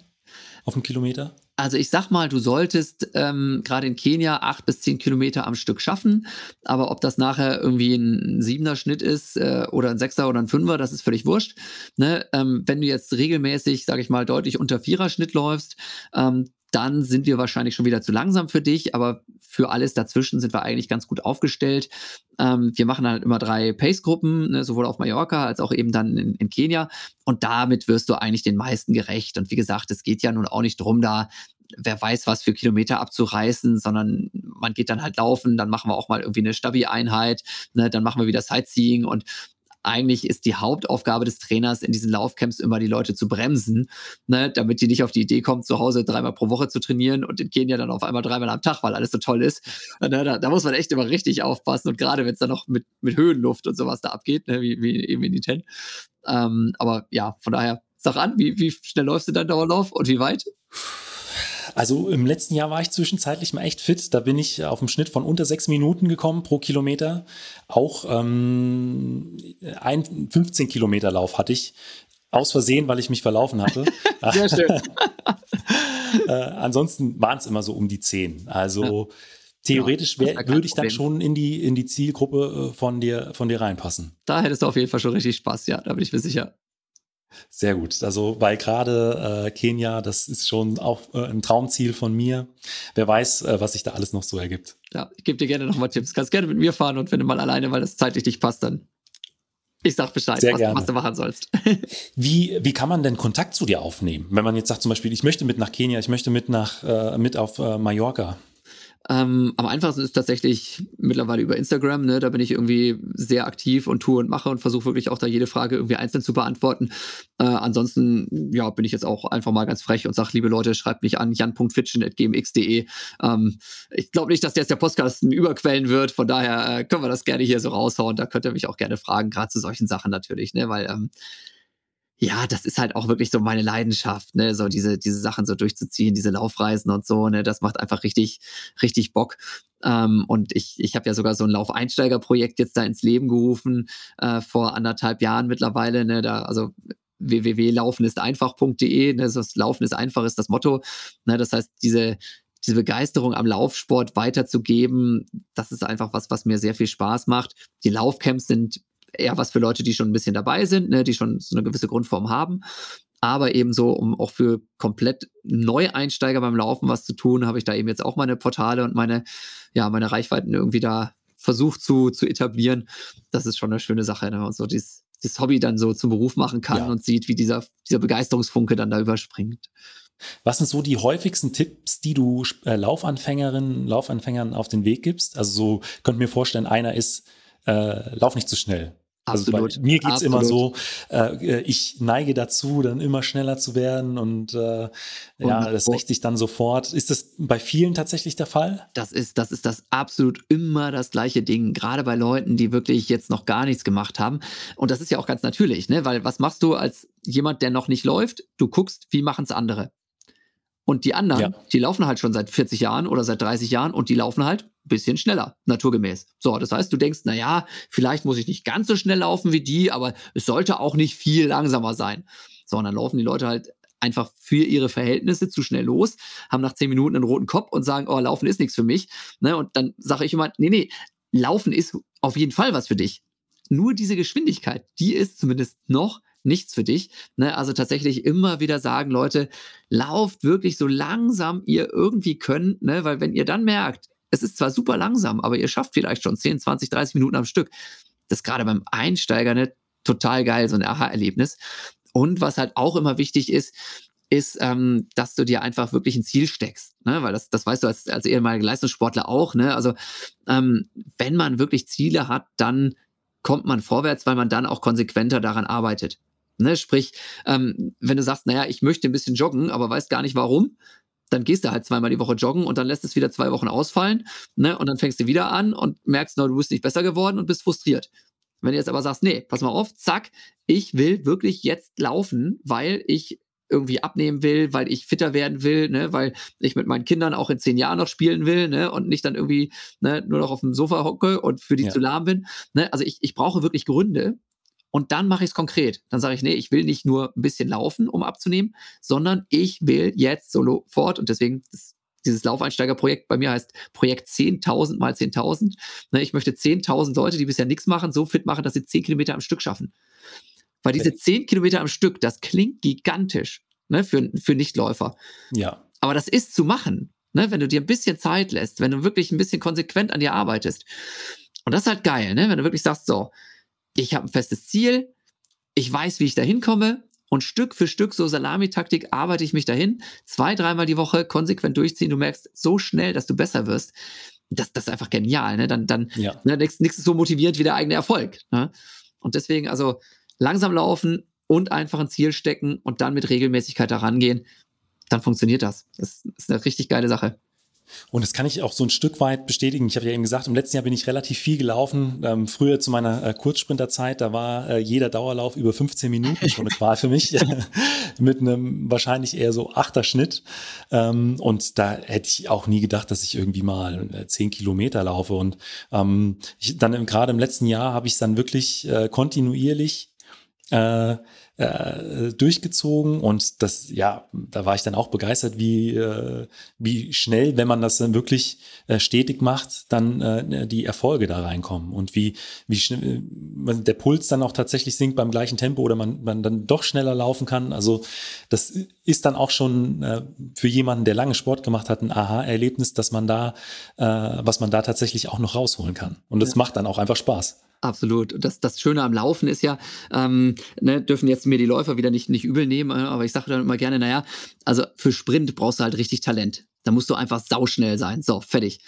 auf einen Kilometer? Also ich sag mal, du solltest ähm, gerade in Kenia acht bis zehn Kilometer am Stück schaffen. Aber ob das nachher irgendwie ein siebener Schnitt ist äh, oder ein sechster oder ein fünfer, das ist völlig wurscht. Ne? Ähm, wenn du jetzt regelmäßig, sage ich mal, deutlich unter vierer Schnitt läufst, ähm, dann sind wir wahrscheinlich schon wieder zu langsam für dich, aber für alles dazwischen sind wir eigentlich ganz gut aufgestellt. Ähm, wir machen halt immer drei Pace-Gruppen, ne, sowohl auf Mallorca als auch eben dann in, in, Kenia. Und damit wirst du eigentlich den meisten gerecht. Und wie gesagt, es geht ja nun auch nicht drum, da wer weiß was für Kilometer abzureißen, sondern man geht dann halt laufen, dann machen wir auch mal irgendwie eine Stabi-Einheit, ne, dann machen wir wieder Sightseeing und eigentlich ist die Hauptaufgabe des Trainers in diesen Laufcamps immer die Leute zu bremsen, ne, damit die nicht auf die Idee kommen, zu Hause dreimal pro Woche zu trainieren und in Kenia dann auf einmal dreimal am Tag, weil alles so toll ist. Ne, da, da, muss man echt immer richtig aufpassen und gerade wenn es dann noch mit, mit Höhenluft und sowas da abgeht, ne, wie, wie eben in die Ten. Ähm, aber ja, von daher, sag an, wie, wie schnell läufst du deinen Dauerlauf und wie weit? Also im letzten Jahr war ich zwischenzeitlich mal echt fit. Da bin ich auf einen Schnitt von unter sechs Minuten gekommen pro Kilometer. Auch ähm, ein 15 Kilometer Lauf hatte ich. Aus Versehen, weil ich mich verlaufen hatte. Sehr schön. äh, ansonsten waren es immer so um die zehn. Also ja. theoretisch wär, würde ich dann schon in die, in die Zielgruppe äh, von dir, von dir reinpassen. Da hättest du auf jeden Fall schon richtig Spaß, ja, da bin ich mir sicher. Sehr gut. Also, weil gerade äh, Kenia, das ist schon auch äh, ein Traumziel von mir. Wer weiß, äh, was sich da alles noch so ergibt. Ja, ich gebe dir gerne nochmal Tipps. Kannst gerne mit mir fahren und wenn du mal alleine, weil das zeitlich nicht passt, dann ich sag Bescheid, was, was, du machen sollst. wie, wie kann man denn Kontakt zu dir aufnehmen? Wenn man jetzt sagt, zum Beispiel, ich möchte mit nach Kenia, ich möchte mit nach äh, mit auf äh, Mallorca. Ähm, am einfachsten ist tatsächlich mittlerweile über Instagram. Ne? Da bin ich irgendwie sehr aktiv und tue und mache und versuche wirklich auch da jede Frage irgendwie einzeln zu beantworten. Äh, ansonsten ja, bin ich jetzt auch einfach mal ganz frech und sage, liebe Leute, schreibt mich an jan.fitchen.gmx.de. Ähm, ich glaube nicht, dass jetzt der Podcast überquellen wird. Von daher äh, können wir das gerne hier so raushauen. Da könnt ihr mich auch gerne fragen, gerade zu solchen Sachen natürlich, ne? weil ähm, ja, das ist halt auch wirklich so meine Leidenschaft, ne, so diese, diese Sachen so durchzuziehen, diese Laufreisen und so, ne, das macht einfach richtig, richtig Bock. Ähm, und ich, ich habe ja sogar so ein Laufeinsteigerprojekt jetzt da ins Leben gerufen, äh, vor anderthalb Jahren mittlerweile, ne, da, also www.laufenisteinfach.de, ne, das Laufen ist einfach ist das Motto, ne, das heißt, diese, diese Begeisterung am Laufsport weiterzugeben, das ist einfach was, was mir sehr viel Spaß macht. Die Laufcamps sind eher was für Leute, die schon ein bisschen dabei sind, ne, die schon so eine gewisse Grundform haben. Aber ebenso, um auch für komplett Neueinsteiger beim Laufen was zu tun, habe ich da eben jetzt auch meine Portale und meine, ja, meine Reichweiten irgendwie da versucht zu, zu etablieren. Das ist schon eine schöne Sache, wenn man so dieses, dieses Hobby dann so zum Beruf machen kann ja. und sieht, wie dieser, dieser Begeisterungsfunke dann da überspringt. Was sind so die häufigsten Tipps, die du äh, Laufanfängerinnen, Laufanfängern auf den Weg gibst? Also so könnte mir vorstellen, einer ist, äh, lauf nicht zu schnell. Absolut. Also bei mir geht's Absolut. immer so, äh, ich neige dazu, dann immer schneller zu werden und äh, ja, das rächt sich dann sofort. Ist das bei vielen tatsächlich der Fall? Das ist, das ist das absolut immer das gleiche Ding, gerade bei Leuten, die wirklich jetzt noch gar nichts gemacht haben. Und das ist ja auch ganz natürlich, ne? Weil was machst du als jemand, der noch nicht läuft? Du guckst, wie machen es andere. Und die anderen, ja. die laufen halt schon seit 40 Jahren oder seit 30 Jahren und die laufen halt bisschen schneller, naturgemäß. So, das heißt, du denkst, na ja, vielleicht muss ich nicht ganz so schnell laufen wie die, aber es sollte auch nicht viel langsamer sein. So, und dann laufen die Leute halt einfach für ihre Verhältnisse zu schnell los, haben nach 10 Minuten einen roten Kopf und sagen, oh, Laufen ist nichts für mich. Ne? Und dann sage ich immer, nee, nee, Laufen ist auf jeden Fall was für dich. Nur diese Geschwindigkeit, die ist zumindest noch nichts für dich. Ne? Also tatsächlich immer wieder sagen, Leute, lauft wirklich so langsam ihr irgendwie könnt, ne? weil wenn ihr dann merkt, es ist zwar super langsam, aber ihr schafft vielleicht schon 10, 20, 30 Minuten am Stück. Das ist gerade beim Einsteiger ne, total geil, so ein Aha-Erlebnis. Und was halt auch immer wichtig ist, ist, ähm, dass du dir einfach wirklich ein Ziel steckst. Ne? Weil das, das weißt du als, als ehemaliger Leistungssportler auch. Ne? Also ähm, wenn man wirklich Ziele hat, dann kommt man vorwärts, weil man dann auch konsequenter daran arbeitet. Ne, sprich, ähm, wenn du sagst, naja, ich möchte ein bisschen joggen, aber weißt gar nicht warum, dann gehst du halt zweimal die Woche joggen und dann lässt es wieder zwei Wochen ausfallen. Ne, und dann fängst du wieder an und merkst, no, du bist nicht besser geworden und bist frustriert. Wenn du jetzt aber sagst, nee, pass mal auf, zack, ich will wirklich jetzt laufen, weil ich irgendwie abnehmen will, weil ich fitter werden will, ne, weil ich mit meinen Kindern auch in zehn Jahren noch spielen will, ne, und nicht dann irgendwie ne, nur noch auf dem Sofa hocke und für die ja. zu lahm bin. Ne, also ich, ich brauche wirklich Gründe, und dann mache ich es konkret. Dann sage ich, nee, ich will nicht nur ein bisschen laufen, um abzunehmen, sondern ich will jetzt sofort und deswegen das, dieses Laufeinsteigerprojekt bei mir heißt Projekt 10.000 mal 10.000. Ne, ich möchte 10.000 Leute, die bisher nichts machen, so fit machen, dass sie 10 Kilometer am Stück schaffen. Weil diese 10 Kilometer am Stück, das klingt gigantisch ne, für, für Nichtläufer. Ja. Aber das ist zu machen, ne, wenn du dir ein bisschen Zeit lässt, wenn du wirklich ein bisschen konsequent an dir arbeitest. Und das ist halt geil, ne, wenn du wirklich sagst, so, ich habe ein festes Ziel, ich weiß, wie ich da hinkomme und Stück für Stück, so Salamitaktik, arbeite ich mich dahin, zwei, dreimal die Woche konsequent durchziehen. Du merkst so schnell, dass du besser wirst. Das, das ist einfach genial. Ne? Dann, dann ja. ne, nichts, nichts ist so motivierend wie der eigene Erfolg. Ne? Und deswegen, also langsam laufen und einfach ein Ziel stecken und dann mit Regelmäßigkeit da rangehen, dann funktioniert das. Das ist eine richtig geile Sache. Und das kann ich auch so ein Stück weit bestätigen. Ich habe ja eben gesagt, im letzten Jahr bin ich relativ viel gelaufen. Ähm, früher zu meiner äh, Kurzsprinterzeit, da war äh, jeder Dauerlauf über 15 Minuten schon eine Qual für mich. Mit einem wahrscheinlich eher so Achterschnitt. Ähm, und da hätte ich auch nie gedacht, dass ich irgendwie mal äh, 10 Kilometer laufe. Und ähm, ich, dann gerade im letzten Jahr habe ich es dann wirklich äh, kontinuierlich äh, äh, durchgezogen und das, ja, da war ich dann auch begeistert, wie, äh, wie schnell, wenn man das dann wirklich äh, stetig macht, dann äh, die Erfolge da reinkommen und wie, wie schnell äh, der Puls dann auch tatsächlich sinkt beim gleichen Tempo oder man, man dann doch schneller laufen kann. Also das ist dann auch schon äh, für jemanden, der lange Sport gemacht hat, ein Aha-Erlebnis, dass man da, äh, was man da tatsächlich auch noch rausholen kann. Und das ja. macht dann auch einfach Spaß. Absolut. Das, das Schöne am Laufen ist ja, ähm, ne, dürfen jetzt mir die Läufer wieder nicht, nicht übel nehmen, äh, aber ich sage dann immer gerne, naja, also für Sprint brauchst du halt richtig Talent. Da musst du einfach sauschnell sein. So, fertig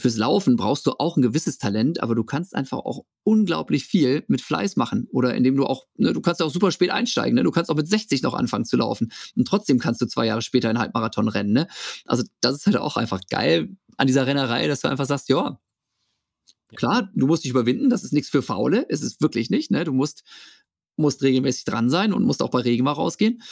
fürs Laufen brauchst du auch ein gewisses Talent, aber du kannst einfach auch unglaublich viel mit Fleiß machen oder indem du auch, ne, du kannst auch super spät einsteigen, ne? du kannst auch mit 60 noch anfangen zu laufen und trotzdem kannst du zwei Jahre später einen Halbmarathon rennen. Ne? Also das ist halt auch einfach geil an dieser Rennerei, dass du einfach sagst, ja, klar, du musst dich überwinden, das ist nichts für Faule, es ist wirklich nicht, ne? du musst, musst regelmäßig dran sein und musst auch bei Regen mal rausgehen.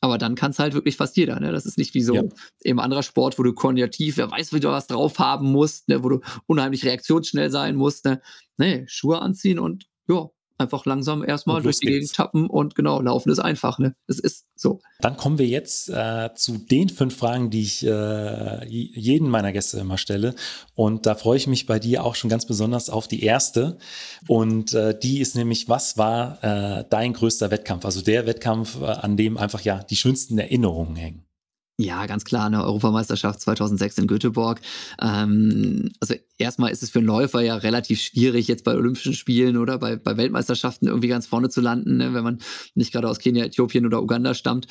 Aber dann kann es halt wirklich fast jeder. Ne? Das ist nicht wie so ja. eben anderer Sport, wo du koordinativ, wer weiß, wie du was drauf haben musst, ne? wo du unheimlich reaktionsschnell sein musst. Ne? Nee, Schuhe anziehen und ja, einfach langsam erstmal durch die Gegend tappen und genau, laufen ist einfach, ne? Es ist so. Dann kommen wir jetzt äh, zu den fünf Fragen, die ich äh, jeden meiner Gäste immer stelle. Und da freue ich mich bei dir auch schon ganz besonders auf die erste. Und äh, die ist nämlich, was war äh, dein größter Wettkampf? Also der Wettkampf, äh, an dem einfach ja die schönsten Erinnerungen hängen. Ja, ganz klar, eine Europameisterschaft 2006 in Göteborg. Ähm, also erstmal ist es für einen Läufer ja relativ schwierig, jetzt bei Olympischen Spielen oder bei, bei Weltmeisterschaften irgendwie ganz vorne zu landen, ne, wenn man nicht gerade aus Kenia, Äthiopien oder Uganda stammt.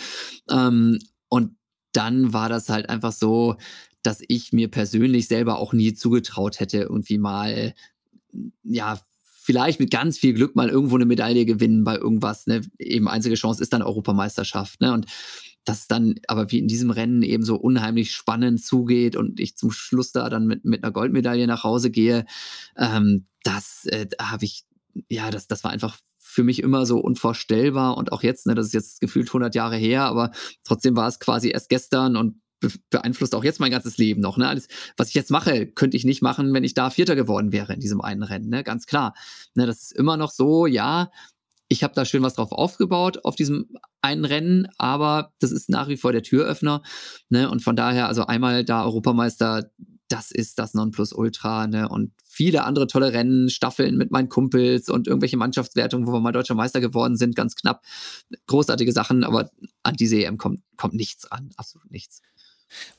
Ähm, und dann war das halt einfach so, dass ich mir persönlich selber auch nie zugetraut hätte, irgendwie mal, ja, vielleicht mit ganz viel Glück mal irgendwo eine Medaille gewinnen bei irgendwas. Ne? Eben einzige Chance ist dann Europameisterschaft. Ne? Und dass dann aber wie in diesem Rennen eben so unheimlich spannend zugeht und ich zum Schluss da dann mit, mit einer Goldmedaille nach Hause gehe, ähm, das äh, habe ich, ja, das, das war einfach für mich immer so unvorstellbar und auch jetzt, ne, das ist jetzt gefühlt 100 Jahre her, aber trotzdem war es quasi erst gestern und beeinflusst auch jetzt mein ganzes Leben noch. Ne? Alles, was ich jetzt mache, könnte ich nicht machen, wenn ich da Vierter geworden wäre in diesem einen Rennen. Ne? Ganz klar. Ne, das ist immer noch so, ja, ich habe da schön was drauf aufgebaut auf diesem einen Rennen, aber das ist nach wie vor der Türöffner. Ne? Und von daher, also einmal da Europameister, das ist das Nonplusultra. Ne? Und viele andere tolle Rennen, Staffeln mit meinen Kumpels und irgendwelche Mannschaftswertungen, wo wir mal deutscher Meister geworden sind, ganz knapp. Großartige Sachen, aber an diese EM kommt, kommt nichts an, absolut nichts.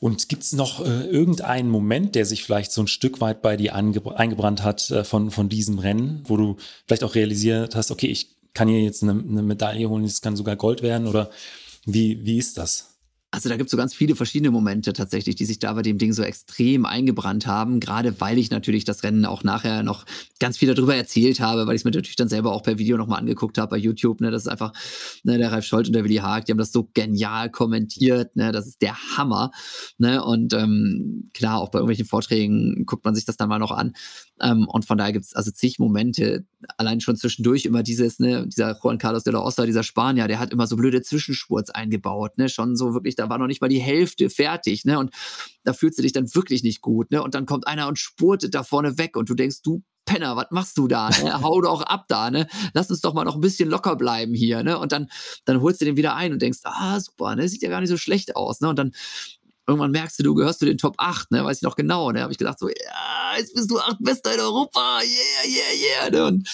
Und gibt es noch äh, irgendeinen Moment, der sich vielleicht so ein Stück weit bei dir eingebrannt hat äh, von, von diesem Rennen, wo du vielleicht auch realisiert hast, okay, ich kann hier jetzt eine, eine Medaille holen, es kann sogar Gold werden oder wie, wie ist das? Also da gibt es so ganz viele verschiedene Momente tatsächlich, die sich da bei dem Ding so extrem eingebrannt haben, gerade weil ich natürlich das Rennen auch nachher noch ganz viel darüber erzählt habe, weil ich es mir natürlich dann selber auch per Video nochmal angeguckt habe bei YouTube. Ne, das ist einfach, ne, der Ralf Scholz und der Willi Haag, die haben das so genial kommentiert, ne, das ist der Hammer. Ne, und ähm, klar, auch bei irgendwelchen Vorträgen guckt man sich das dann mal noch an. Ähm, und von daher gibt es also zig Momente, allein schon zwischendurch immer dieses, ne, dieser Juan Carlos de la Osta, dieser Spanier, der hat immer so blöde Zwischenspurts eingebaut, ne, schon so wirklich da war noch nicht mal die Hälfte fertig, ne? Und da fühlst du dich dann wirklich nicht gut, ne? Und dann kommt einer und spurtet da vorne weg und du denkst, du Penner, was machst du da? Ne? Hau doch ab da, ne? Lass uns doch mal noch ein bisschen locker bleiben hier, ne? Und dann, dann holst du den wieder ein und denkst, ah, super, ne? Sieht ja gar nicht so schlecht aus, ne? Und dann irgendwann merkst du, du gehörst zu den Top 8, ne? Weiß ich noch genau, ne? Habe ich gedacht, so, ja, jetzt bist du acht Bester in Europa, yeah, yeah, yeah, ne? Und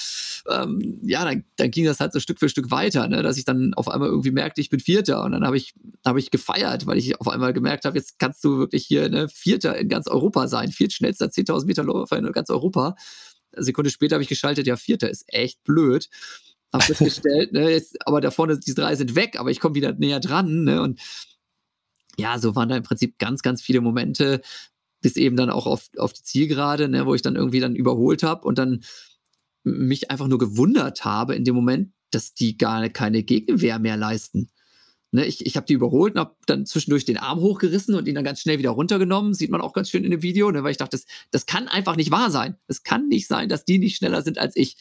ähm, ja, dann, dann ging das halt so Stück für Stück weiter, ne? dass ich dann auf einmal irgendwie merkte, ich bin Vierter. Und dann habe ich, hab ich gefeiert, weil ich auf einmal gemerkt habe, jetzt kannst du wirklich hier ne, Vierter in ganz Europa sein. Viertschnellster 10.000 Meter Läufer in ganz Europa. Eine Sekunde später habe ich geschaltet, ja, Vierter ist echt blöd. Habe festgestellt, ne, jetzt, aber da vorne, die drei sind weg, aber ich komme wieder näher dran. Ne, und ja, so waren da im Prinzip ganz, ganz viele Momente, bis eben dann auch auf, auf die Zielgerade, ne, wo ich dann irgendwie dann überholt habe und dann mich einfach nur gewundert habe in dem Moment, dass die gar keine Gegenwehr mehr leisten. Ne, ich ich habe die überholt und habe dann zwischendurch den Arm hochgerissen und ihn dann ganz schnell wieder runtergenommen. Sieht man auch ganz schön in dem Video, ne, weil ich dachte, das, das kann einfach nicht wahr sein. Es kann nicht sein, dass die nicht schneller sind als ich.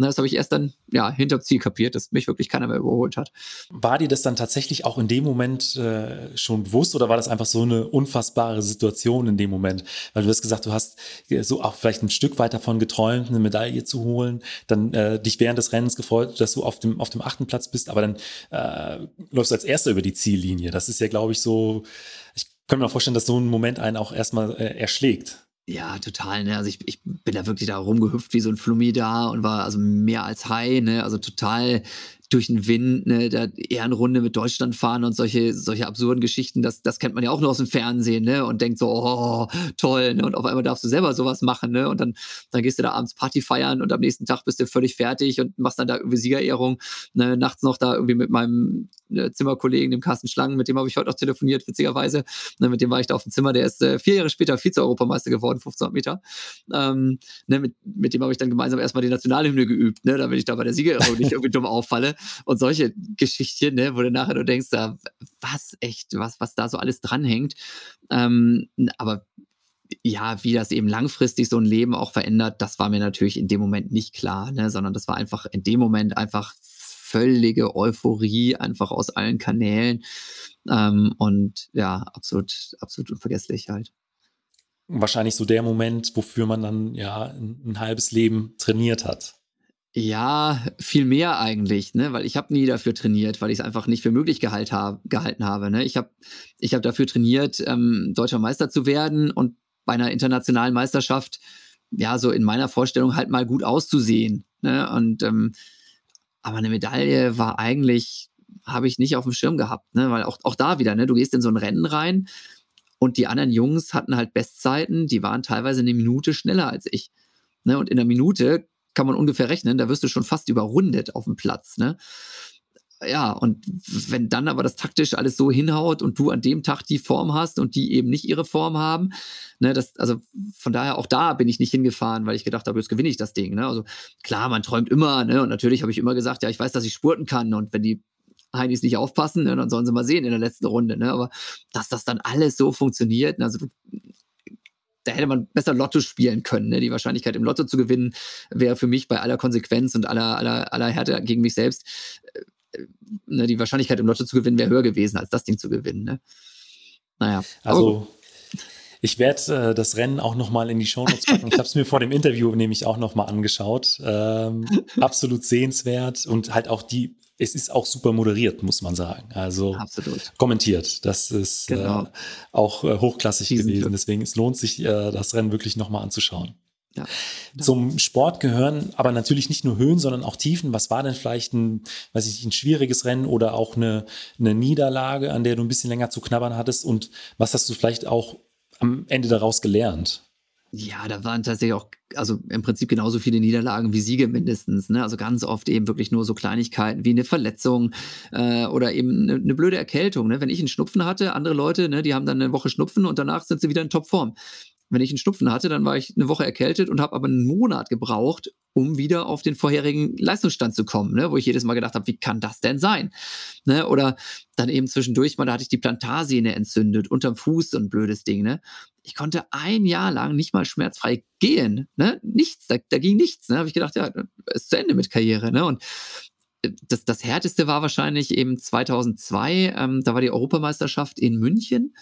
Ne, das habe ich erst dann ja hinterm Ziel kapiert, dass mich wirklich keiner mehr überholt hat. War dir das dann tatsächlich auch in dem Moment äh, schon bewusst oder war das einfach so eine unfassbare Situation in dem Moment? Weil du hast gesagt, du hast äh, so auch vielleicht ein Stück weit davon geträumt, eine Medaille zu holen, dann äh, dich während des Rennens gefreut, dass du auf dem, auf dem achten Platz bist, aber dann äh, läufst du als Erster über die Ziellinie. Das ist ja, glaube ich, so, ich kann mir vorstellen, dass so ein Moment einen auch erstmal äh, erschlägt. Ja, total. Ne? Also ich, ich bin da wirklich da rumgehüpft wie so ein Flummi da und war also mehr als high, ne? Also total durch den Wind, ne, da Ehrenrunde mit Deutschland fahren und solche, solche absurden Geschichten, das, das kennt man ja auch nur aus dem Fernsehen, ne? Und denkt so, oh, toll, ne? Und auf einmal darfst du selber sowas machen, ne? Und dann, dann gehst du da abends Party feiern und am nächsten Tag bist du völlig fertig und machst dann da irgendwie Siegerehrung, ne? Nachts noch da irgendwie mit meinem äh, Zimmerkollegen, dem Carsten Schlangen, mit dem habe ich heute noch telefoniert, witzigerweise. Ne, mit dem war ich da auf dem Zimmer, der ist äh, vier Jahre später Vize-Europameister geworden, 1500 Meter. Ähm, ne, mit, mit dem habe ich dann gemeinsam erstmal die Nationalhymne geübt, ne, damit ich da bei der Siegerehrung nicht irgendwie dumm auffalle. Und solche Geschichten, ne, wo du nachher nur denkst, was echt, was, was da so alles dranhängt. Ähm, aber ja, wie das eben langfristig so ein Leben auch verändert, das war mir natürlich in dem Moment nicht klar, ne, sondern das war einfach in dem Moment einfach völlige Euphorie einfach aus allen Kanälen. Ähm, und ja, absolut, absolut unvergesslich halt. Wahrscheinlich so der Moment, wofür man dann ja ein, ein halbes Leben trainiert hat. Ja, viel mehr eigentlich, ne? weil ich habe nie dafür trainiert, weil ich es einfach nicht für möglich gehalt hab, gehalten habe. Ne? Ich habe ich hab dafür trainiert, ähm, deutscher Meister zu werden und bei einer internationalen Meisterschaft, ja, so in meiner Vorstellung halt mal gut auszusehen. Ne? Und ähm, aber eine Medaille war eigentlich, habe ich nicht auf dem Schirm gehabt, ne? weil auch, auch da wieder, ne? du gehst in so ein Rennen rein und die anderen Jungs hatten halt Bestzeiten, die waren teilweise eine Minute schneller als ich. Ne? Und in einer Minute kann man ungefähr rechnen, da wirst du schon fast überrundet auf dem Platz. Ne? ja, und wenn dann aber das taktisch alles so hinhaut und du an dem Tag die Form hast und die eben nicht ihre Form haben, ne, das, also von daher auch da bin ich nicht hingefahren, weil ich gedacht habe, jetzt gewinne ich das Ding. Ne? Also klar, man träumt immer, ne? Und natürlich habe ich immer gesagt, ja, ich weiß, dass ich spurten kann und wenn die Heinis nicht aufpassen, ne, dann sollen sie mal sehen in der letzten Runde. Ne? Aber dass das dann alles so funktioniert, ne? also da hätte man besser Lotto spielen können. Ne? Die Wahrscheinlichkeit im Lotto zu gewinnen wäre für mich bei aller Konsequenz und aller, aller, aller Härte gegen mich selbst äh, ne, die Wahrscheinlichkeit im Lotto zu gewinnen wäre höher gewesen, als das Ding zu gewinnen. Ne? Naja. Also. Ich werde äh, das Rennen auch nochmal in die Shownotes packen. Ich habe es mir vor dem Interview nämlich auch nochmal angeschaut. Ähm, absolut sehenswert und halt auch die, es ist auch super moderiert, muss man sagen. Also absolut. kommentiert. Das ist genau. äh, auch äh, hochklassig Diesen gewesen. Glück. Deswegen es lohnt sich, äh, das Rennen wirklich nochmal anzuschauen. Ja. Zum Sport gehören aber natürlich nicht nur Höhen, sondern auch Tiefen. Was war denn vielleicht ein, weiß ich, ein schwieriges Rennen oder auch eine, eine Niederlage, an der du ein bisschen länger zu knabbern hattest? Und was hast du vielleicht auch am Ende daraus gelernt? Ja, da waren tatsächlich auch, also im Prinzip genauso viele Niederlagen wie Siege mindestens. Ne? Also ganz oft eben wirklich nur so Kleinigkeiten wie eine Verletzung äh, oder eben eine, eine, blöde Erkältung. Ne? Wenn ich einen Schnupfen hatte, andere Leute, ne, die haben dann eine Woche Schnupfen und danach sind sie wieder in Topform wenn ich einen Schnupfen hatte, dann war ich eine Woche erkältet und habe aber einen Monat gebraucht, um wieder auf den vorherigen Leistungsstand zu kommen, ne? wo ich jedes Mal gedacht habe, wie kann das denn sein? Ne? Oder dann eben zwischendurch mal, da hatte ich die Plantarsehne entzündet, unterm Fuß, so ein blödes Ding. Ne? Ich konnte ein Jahr lang nicht mal schmerzfrei gehen. Ne? Nichts, da, da ging nichts. Ne? habe ich gedacht, ja, ist zu Ende mit Karriere. Ne? Und das, das härteste war wahrscheinlich eben 2002, ähm, da war die Europameisterschaft in München.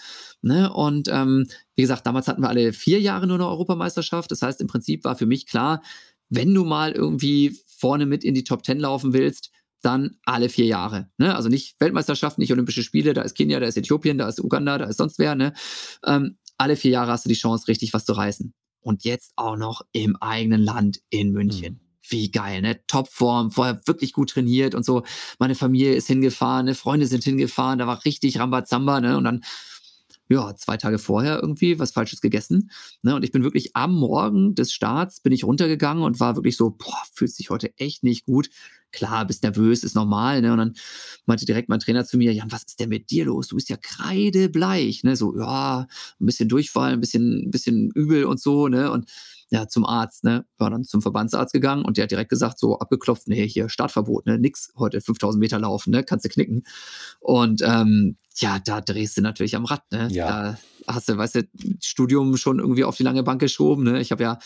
Ne? Und ähm, wie gesagt, damals hatten wir alle vier Jahre nur eine Europameisterschaft. Das heißt, im Prinzip war für mich klar, wenn du mal irgendwie vorne mit in die Top Ten laufen willst, dann alle vier Jahre. Ne? Also nicht Weltmeisterschaft, nicht Olympische Spiele, da ist Kenia, da ist Äthiopien, da ist Uganda, da ist sonst wer. Ne? Ähm, alle vier Jahre hast du die Chance, richtig was zu reißen. Und jetzt auch noch im eigenen Land in München. Mhm wie geil, ne? Topform, vorher wirklich gut trainiert und so. Meine Familie ist hingefahren, ne? Freunde sind hingefahren, da war richtig Rambazamba, ne? Und dann, ja, zwei Tage vorher irgendwie was Falsches gegessen. Ne? Und ich bin wirklich am Morgen des Starts bin ich runtergegangen und war wirklich so, boah, fühlt sich heute echt nicht gut. Klar, bist nervös, ist normal, ne? Und dann meinte direkt mein Trainer zu mir, Jan, was ist denn mit dir los? Du bist ja kreidebleich, ne? So, ja, ein bisschen Durchfall, ein bisschen, ein bisschen übel und so, ne? Und ja, zum Arzt, ne? War dann zum Verbandsarzt gegangen und der hat direkt gesagt, so abgeklopft, nee, hier Startverbot, ne? Nix heute 5000 Meter laufen, ne? Kannst du knicken. Und ähm, ja, da drehst du natürlich am Rad, ne? Ja. Da hast du, weißt du, Studium schon irgendwie auf die lange Bank geschoben, ne? Ich habe ja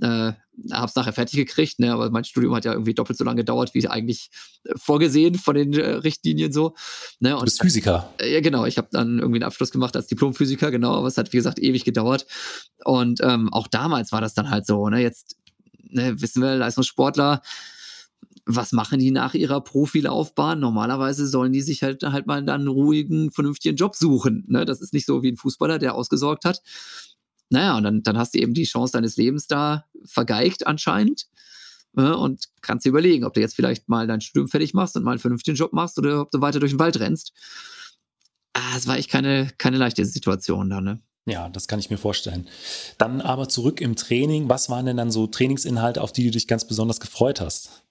äh, habe es nachher fertig gekriegt, ne? aber mein Studium hat ja irgendwie doppelt so lange gedauert, wie eigentlich vorgesehen von den äh, Richtlinien so. Ne? Und, du bist Physiker. Äh, ja, genau. Ich habe dann irgendwie einen Abschluss gemacht als Diplomphysiker, genau, aber es hat, wie gesagt, ewig gedauert. Und ähm, auch damals war das dann halt so. Ne? Jetzt ne, wissen wir, Leistungssportler, was machen die nach ihrer Profilaufbahn? Normalerweise sollen die sich halt, halt mal dann einen ruhigen, vernünftigen Job suchen. Ne? Das ist nicht so wie ein Fußballer, der ausgesorgt hat. Naja, und dann, dann hast du eben die Chance deines Lebens da vergeigt anscheinend. Ne? Und kannst dir überlegen, ob du jetzt vielleicht mal dein Studium fertig machst und mal einen vernünftigen Job machst oder ob du weiter durch den Wald rennst. Ah, es war echt keine, keine leichte Situation da, ne? Ja, das kann ich mir vorstellen. Dann aber zurück im Training. Was waren denn dann so Trainingsinhalte, auf die du dich ganz besonders gefreut hast?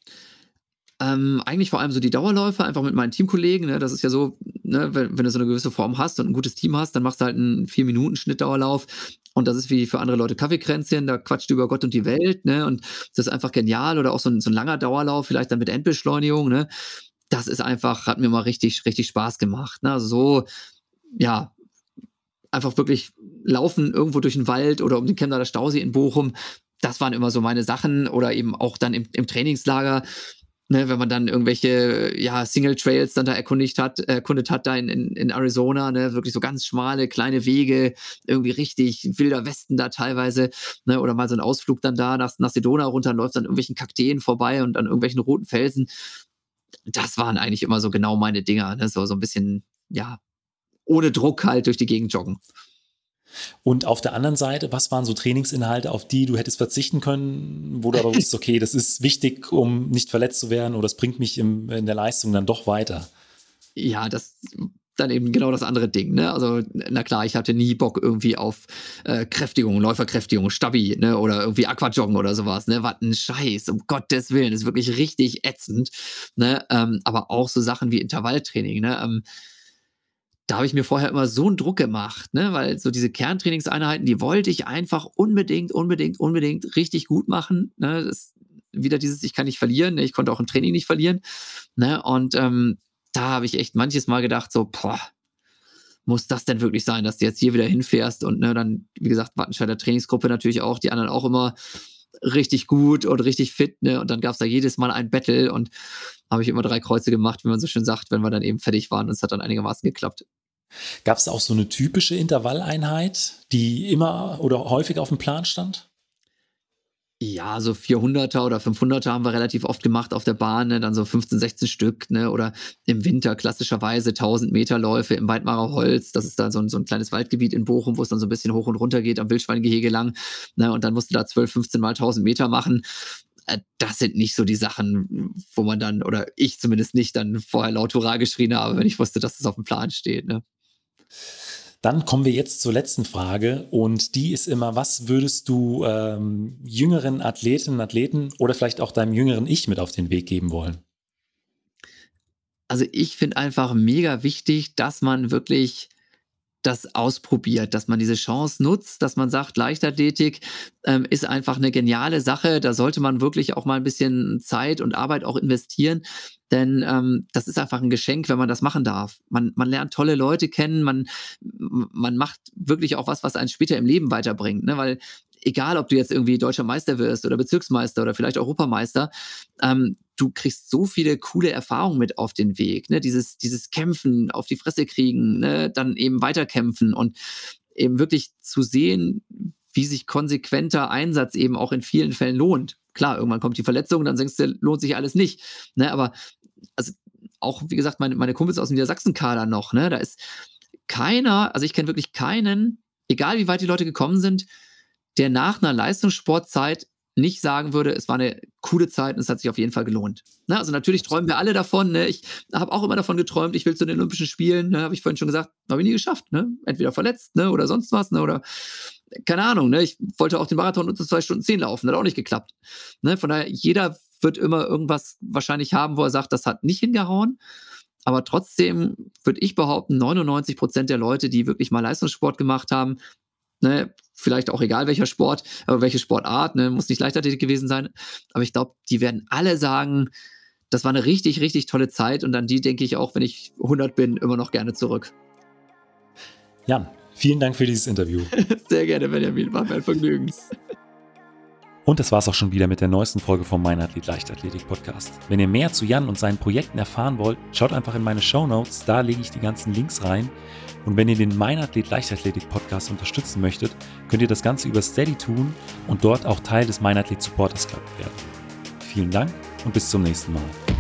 Ähm, eigentlich vor allem so die Dauerläufe, einfach mit meinen Teamkollegen. Ne? Das ist ja so, ne, wenn, wenn, du so eine gewisse Form hast und ein gutes Team hast, dann machst du halt einen 4-Minuten-Schnittdauerlauf. Und das ist wie für andere Leute Kaffeekränzchen, da quatscht du über Gott und die Welt, ne? Und das ist einfach genial. Oder auch so ein, so ein langer Dauerlauf, vielleicht dann mit Endbeschleunigung, ne? Das ist einfach, hat mir mal richtig, richtig Spaß gemacht. Ne? Also so, ja, einfach wirklich laufen irgendwo durch den Wald oder um den Chemnader Stausee in Bochum. Das waren immer so meine Sachen oder eben auch dann im, im Trainingslager ne, wenn man dann irgendwelche ja, Single Trails dann da erkundigt hat, erkundet hat da in, in, in Arizona, ne, wirklich so ganz schmale, kleine Wege, irgendwie richtig wilder Westen da teilweise, ne, oder mal so ein Ausflug dann da nach, nach Sedona runter, läuft dann irgendwelchen Kakteen vorbei und an irgendwelchen roten Felsen. Das waren eigentlich immer so genau meine Dinger, ne, so, so ein bisschen, ja, ohne Druck halt durch die Gegend joggen. Und auf der anderen Seite, was waren so Trainingsinhalte, auf die du hättest verzichten können, wo du aber wusstest, okay, das ist wichtig, um nicht verletzt zu werden oder das bringt mich im, in der Leistung dann doch weiter? Ja, das dann eben genau das andere Ding. Ne? Also, na klar, ich hatte nie Bock irgendwie auf äh, Kräftigung, Läuferkräftigung, Stabi ne? oder irgendwie Aquajoggen oder sowas. Ne? Was ein Scheiß, um Gottes Willen, das ist wirklich richtig ätzend. Ne? Ähm, aber auch so Sachen wie Intervalltraining. Ne? Ähm, da habe ich mir vorher immer so einen Druck gemacht, ne? weil so diese Kerntrainingseinheiten, die wollte ich einfach unbedingt, unbedingt, unbedingt richtig gut machen. Ne? Das wieder dieses, ich kann nicht verlieren, ne? ich konnte auch im Training nicht verlieren. Ne? Und ähm, da habe ich echt manches Mal gedacht, so, boah, muss das denn wirklich sein, dass du jetzt hier wieder hinfährst und ne, dann, wie gesagt, Wattenscheider Trainingsgruppe natürlich auch, die anderen auch immer richtig gut und richtig fit, ne? Und dann gab es da jedes Mal ein Battle und habe ich immer drei Kreuze gemacht, wie man so schön sagt, wenn wir dann eben fertig waren und es hat dann einigermaßen geklappt. Gab es auch so eine typische Intervalleinheit, die immer oder häufig auf dem Plan stand? Ja, so 400er oder 500er haben wir relativ oft gemacht auf der Bahn, ne? dann so 15, 16 Stück, ne? oder im Winter klassischerweise 1000 Meter Läufe im Weidmarer Holz. Das ist da so ein, so ein kleines Waldgebiet in Bochum, wo es dann so ein bisschen hoch und runter geht am Wildschweingehege lang. Ne? Und dann musst du da 12, 15 mal 1000 Meter machen. Äh, das sind nicht so die Sachen, wo man dann, oder ich zumindest nicht, dann vorher laut Hurra geschrien habe, wenn ich wusste, dass das auf dem Plan steht. Ne? Dann kommen wir jetzt zur letzten Frage und die ist immer, was würdest du ähm, jüngeren Athletinnen und Athleten oder vielleicht auch deinem jüngeren Ich mit auf den Weg geben wollen? Also ich finde einfach mega wichtig, dass man wirklich das ausprobiert, dass man diese Chance nutzt, dass man sagt, Leichtathletik ähm, ist einfach eine geniale Sache. Da sollte man wirklich auch mal ein bisschen Zeit und Arbeit auch investieren. Denn ähm, das ist einfach ein Geschenk, wenn man das machen darf. Man, man lernt tolle Leute kennen, man, man macht wirklich auch was, was einen später im Leben weiterbringt. Ne? Weil egal, ob du jetzt irgendwie deutscher Meister wirst oder Bezirksmeister oder vielleicht Europameister, ähm, du kriegst so viele coole Erfahrungen mit auf den Weg. Ne? Dieses, dieses Kämpfen, auf die Fresse kriegen, ne? dann eben weiterkämpfen und eben wirklich zu sehen, wie sich konsequenter Einsatz eben auch in vielen Fällen lohnt. Klar, irgendwann kommt die Verletzung, dann denkst du, lohnt sich alles nicht. Ne? Aber also auch, wie gesagt, meine, meine Kumpels aus dem Niedersachsen-Kader noch, ne? Da ist keiner, also ich kenne wirklich keinen, egal wie weit die Leute gekommen sind, der nach einer Leistungssportzeit nicht sagen würde, es war eine coole Zeit und es hat sich auf jeden Fall gelohnt. Ne? Also natürlich träumen wir alle davon. Ne? Ich habe auch immer davon geträumt, ich will zu den Olympischen Spielen, ne? habe ich vorhin schon gesagt, habe ich nie geschafft. Ne? Entweder verletzt ne? oder sonst was. Ne? Oder keine Ahnung. Ich wollte auch den Marathon unter zwei Stunden zehn laufen, hat auch nicht geklappt. Von daher, jeder wird immer irgendwas wahrscheinlich haben, wo er sagt, das hat nicht hingehauen. Aber trotzdem würde ich behaupten, 99 Prozent der Leute, die wirklich mal Leistungssport gemacht haben, ne, vielleicht auch egal welcher Sport, aber welche Sportart, ne, muss nicht Leichtathletik gewesen sein. Aber ich glaube, die werden alle sagen, das war eine richtig, richtig tolle Zeit und an die denke ich auch, wenn ich 100 bin, immer noch gerne zurück. Jan, vielen Dank für dieses Interview. Sehr gerne, Benjamin, war mein Vergnügen. Und das war's auch schon wieder mit der neuesten Folge vom Mein Athlet Leichtathletik Podcast. Wenn ihr mehr zu Jan und seinen Projekten erfahren wollt, schaut einfach in meine Show Notes, da lege ich die ganzen Links rein. Und wenn ihr den Mein Athlet Leichtathletik Podcast unterstützen möchtet, könnt ihr das Ganze über Steady tun und dort auch Teil des Mein Athlet Supporters Club werden. Vielen Dank und bis zum nächsten Mal.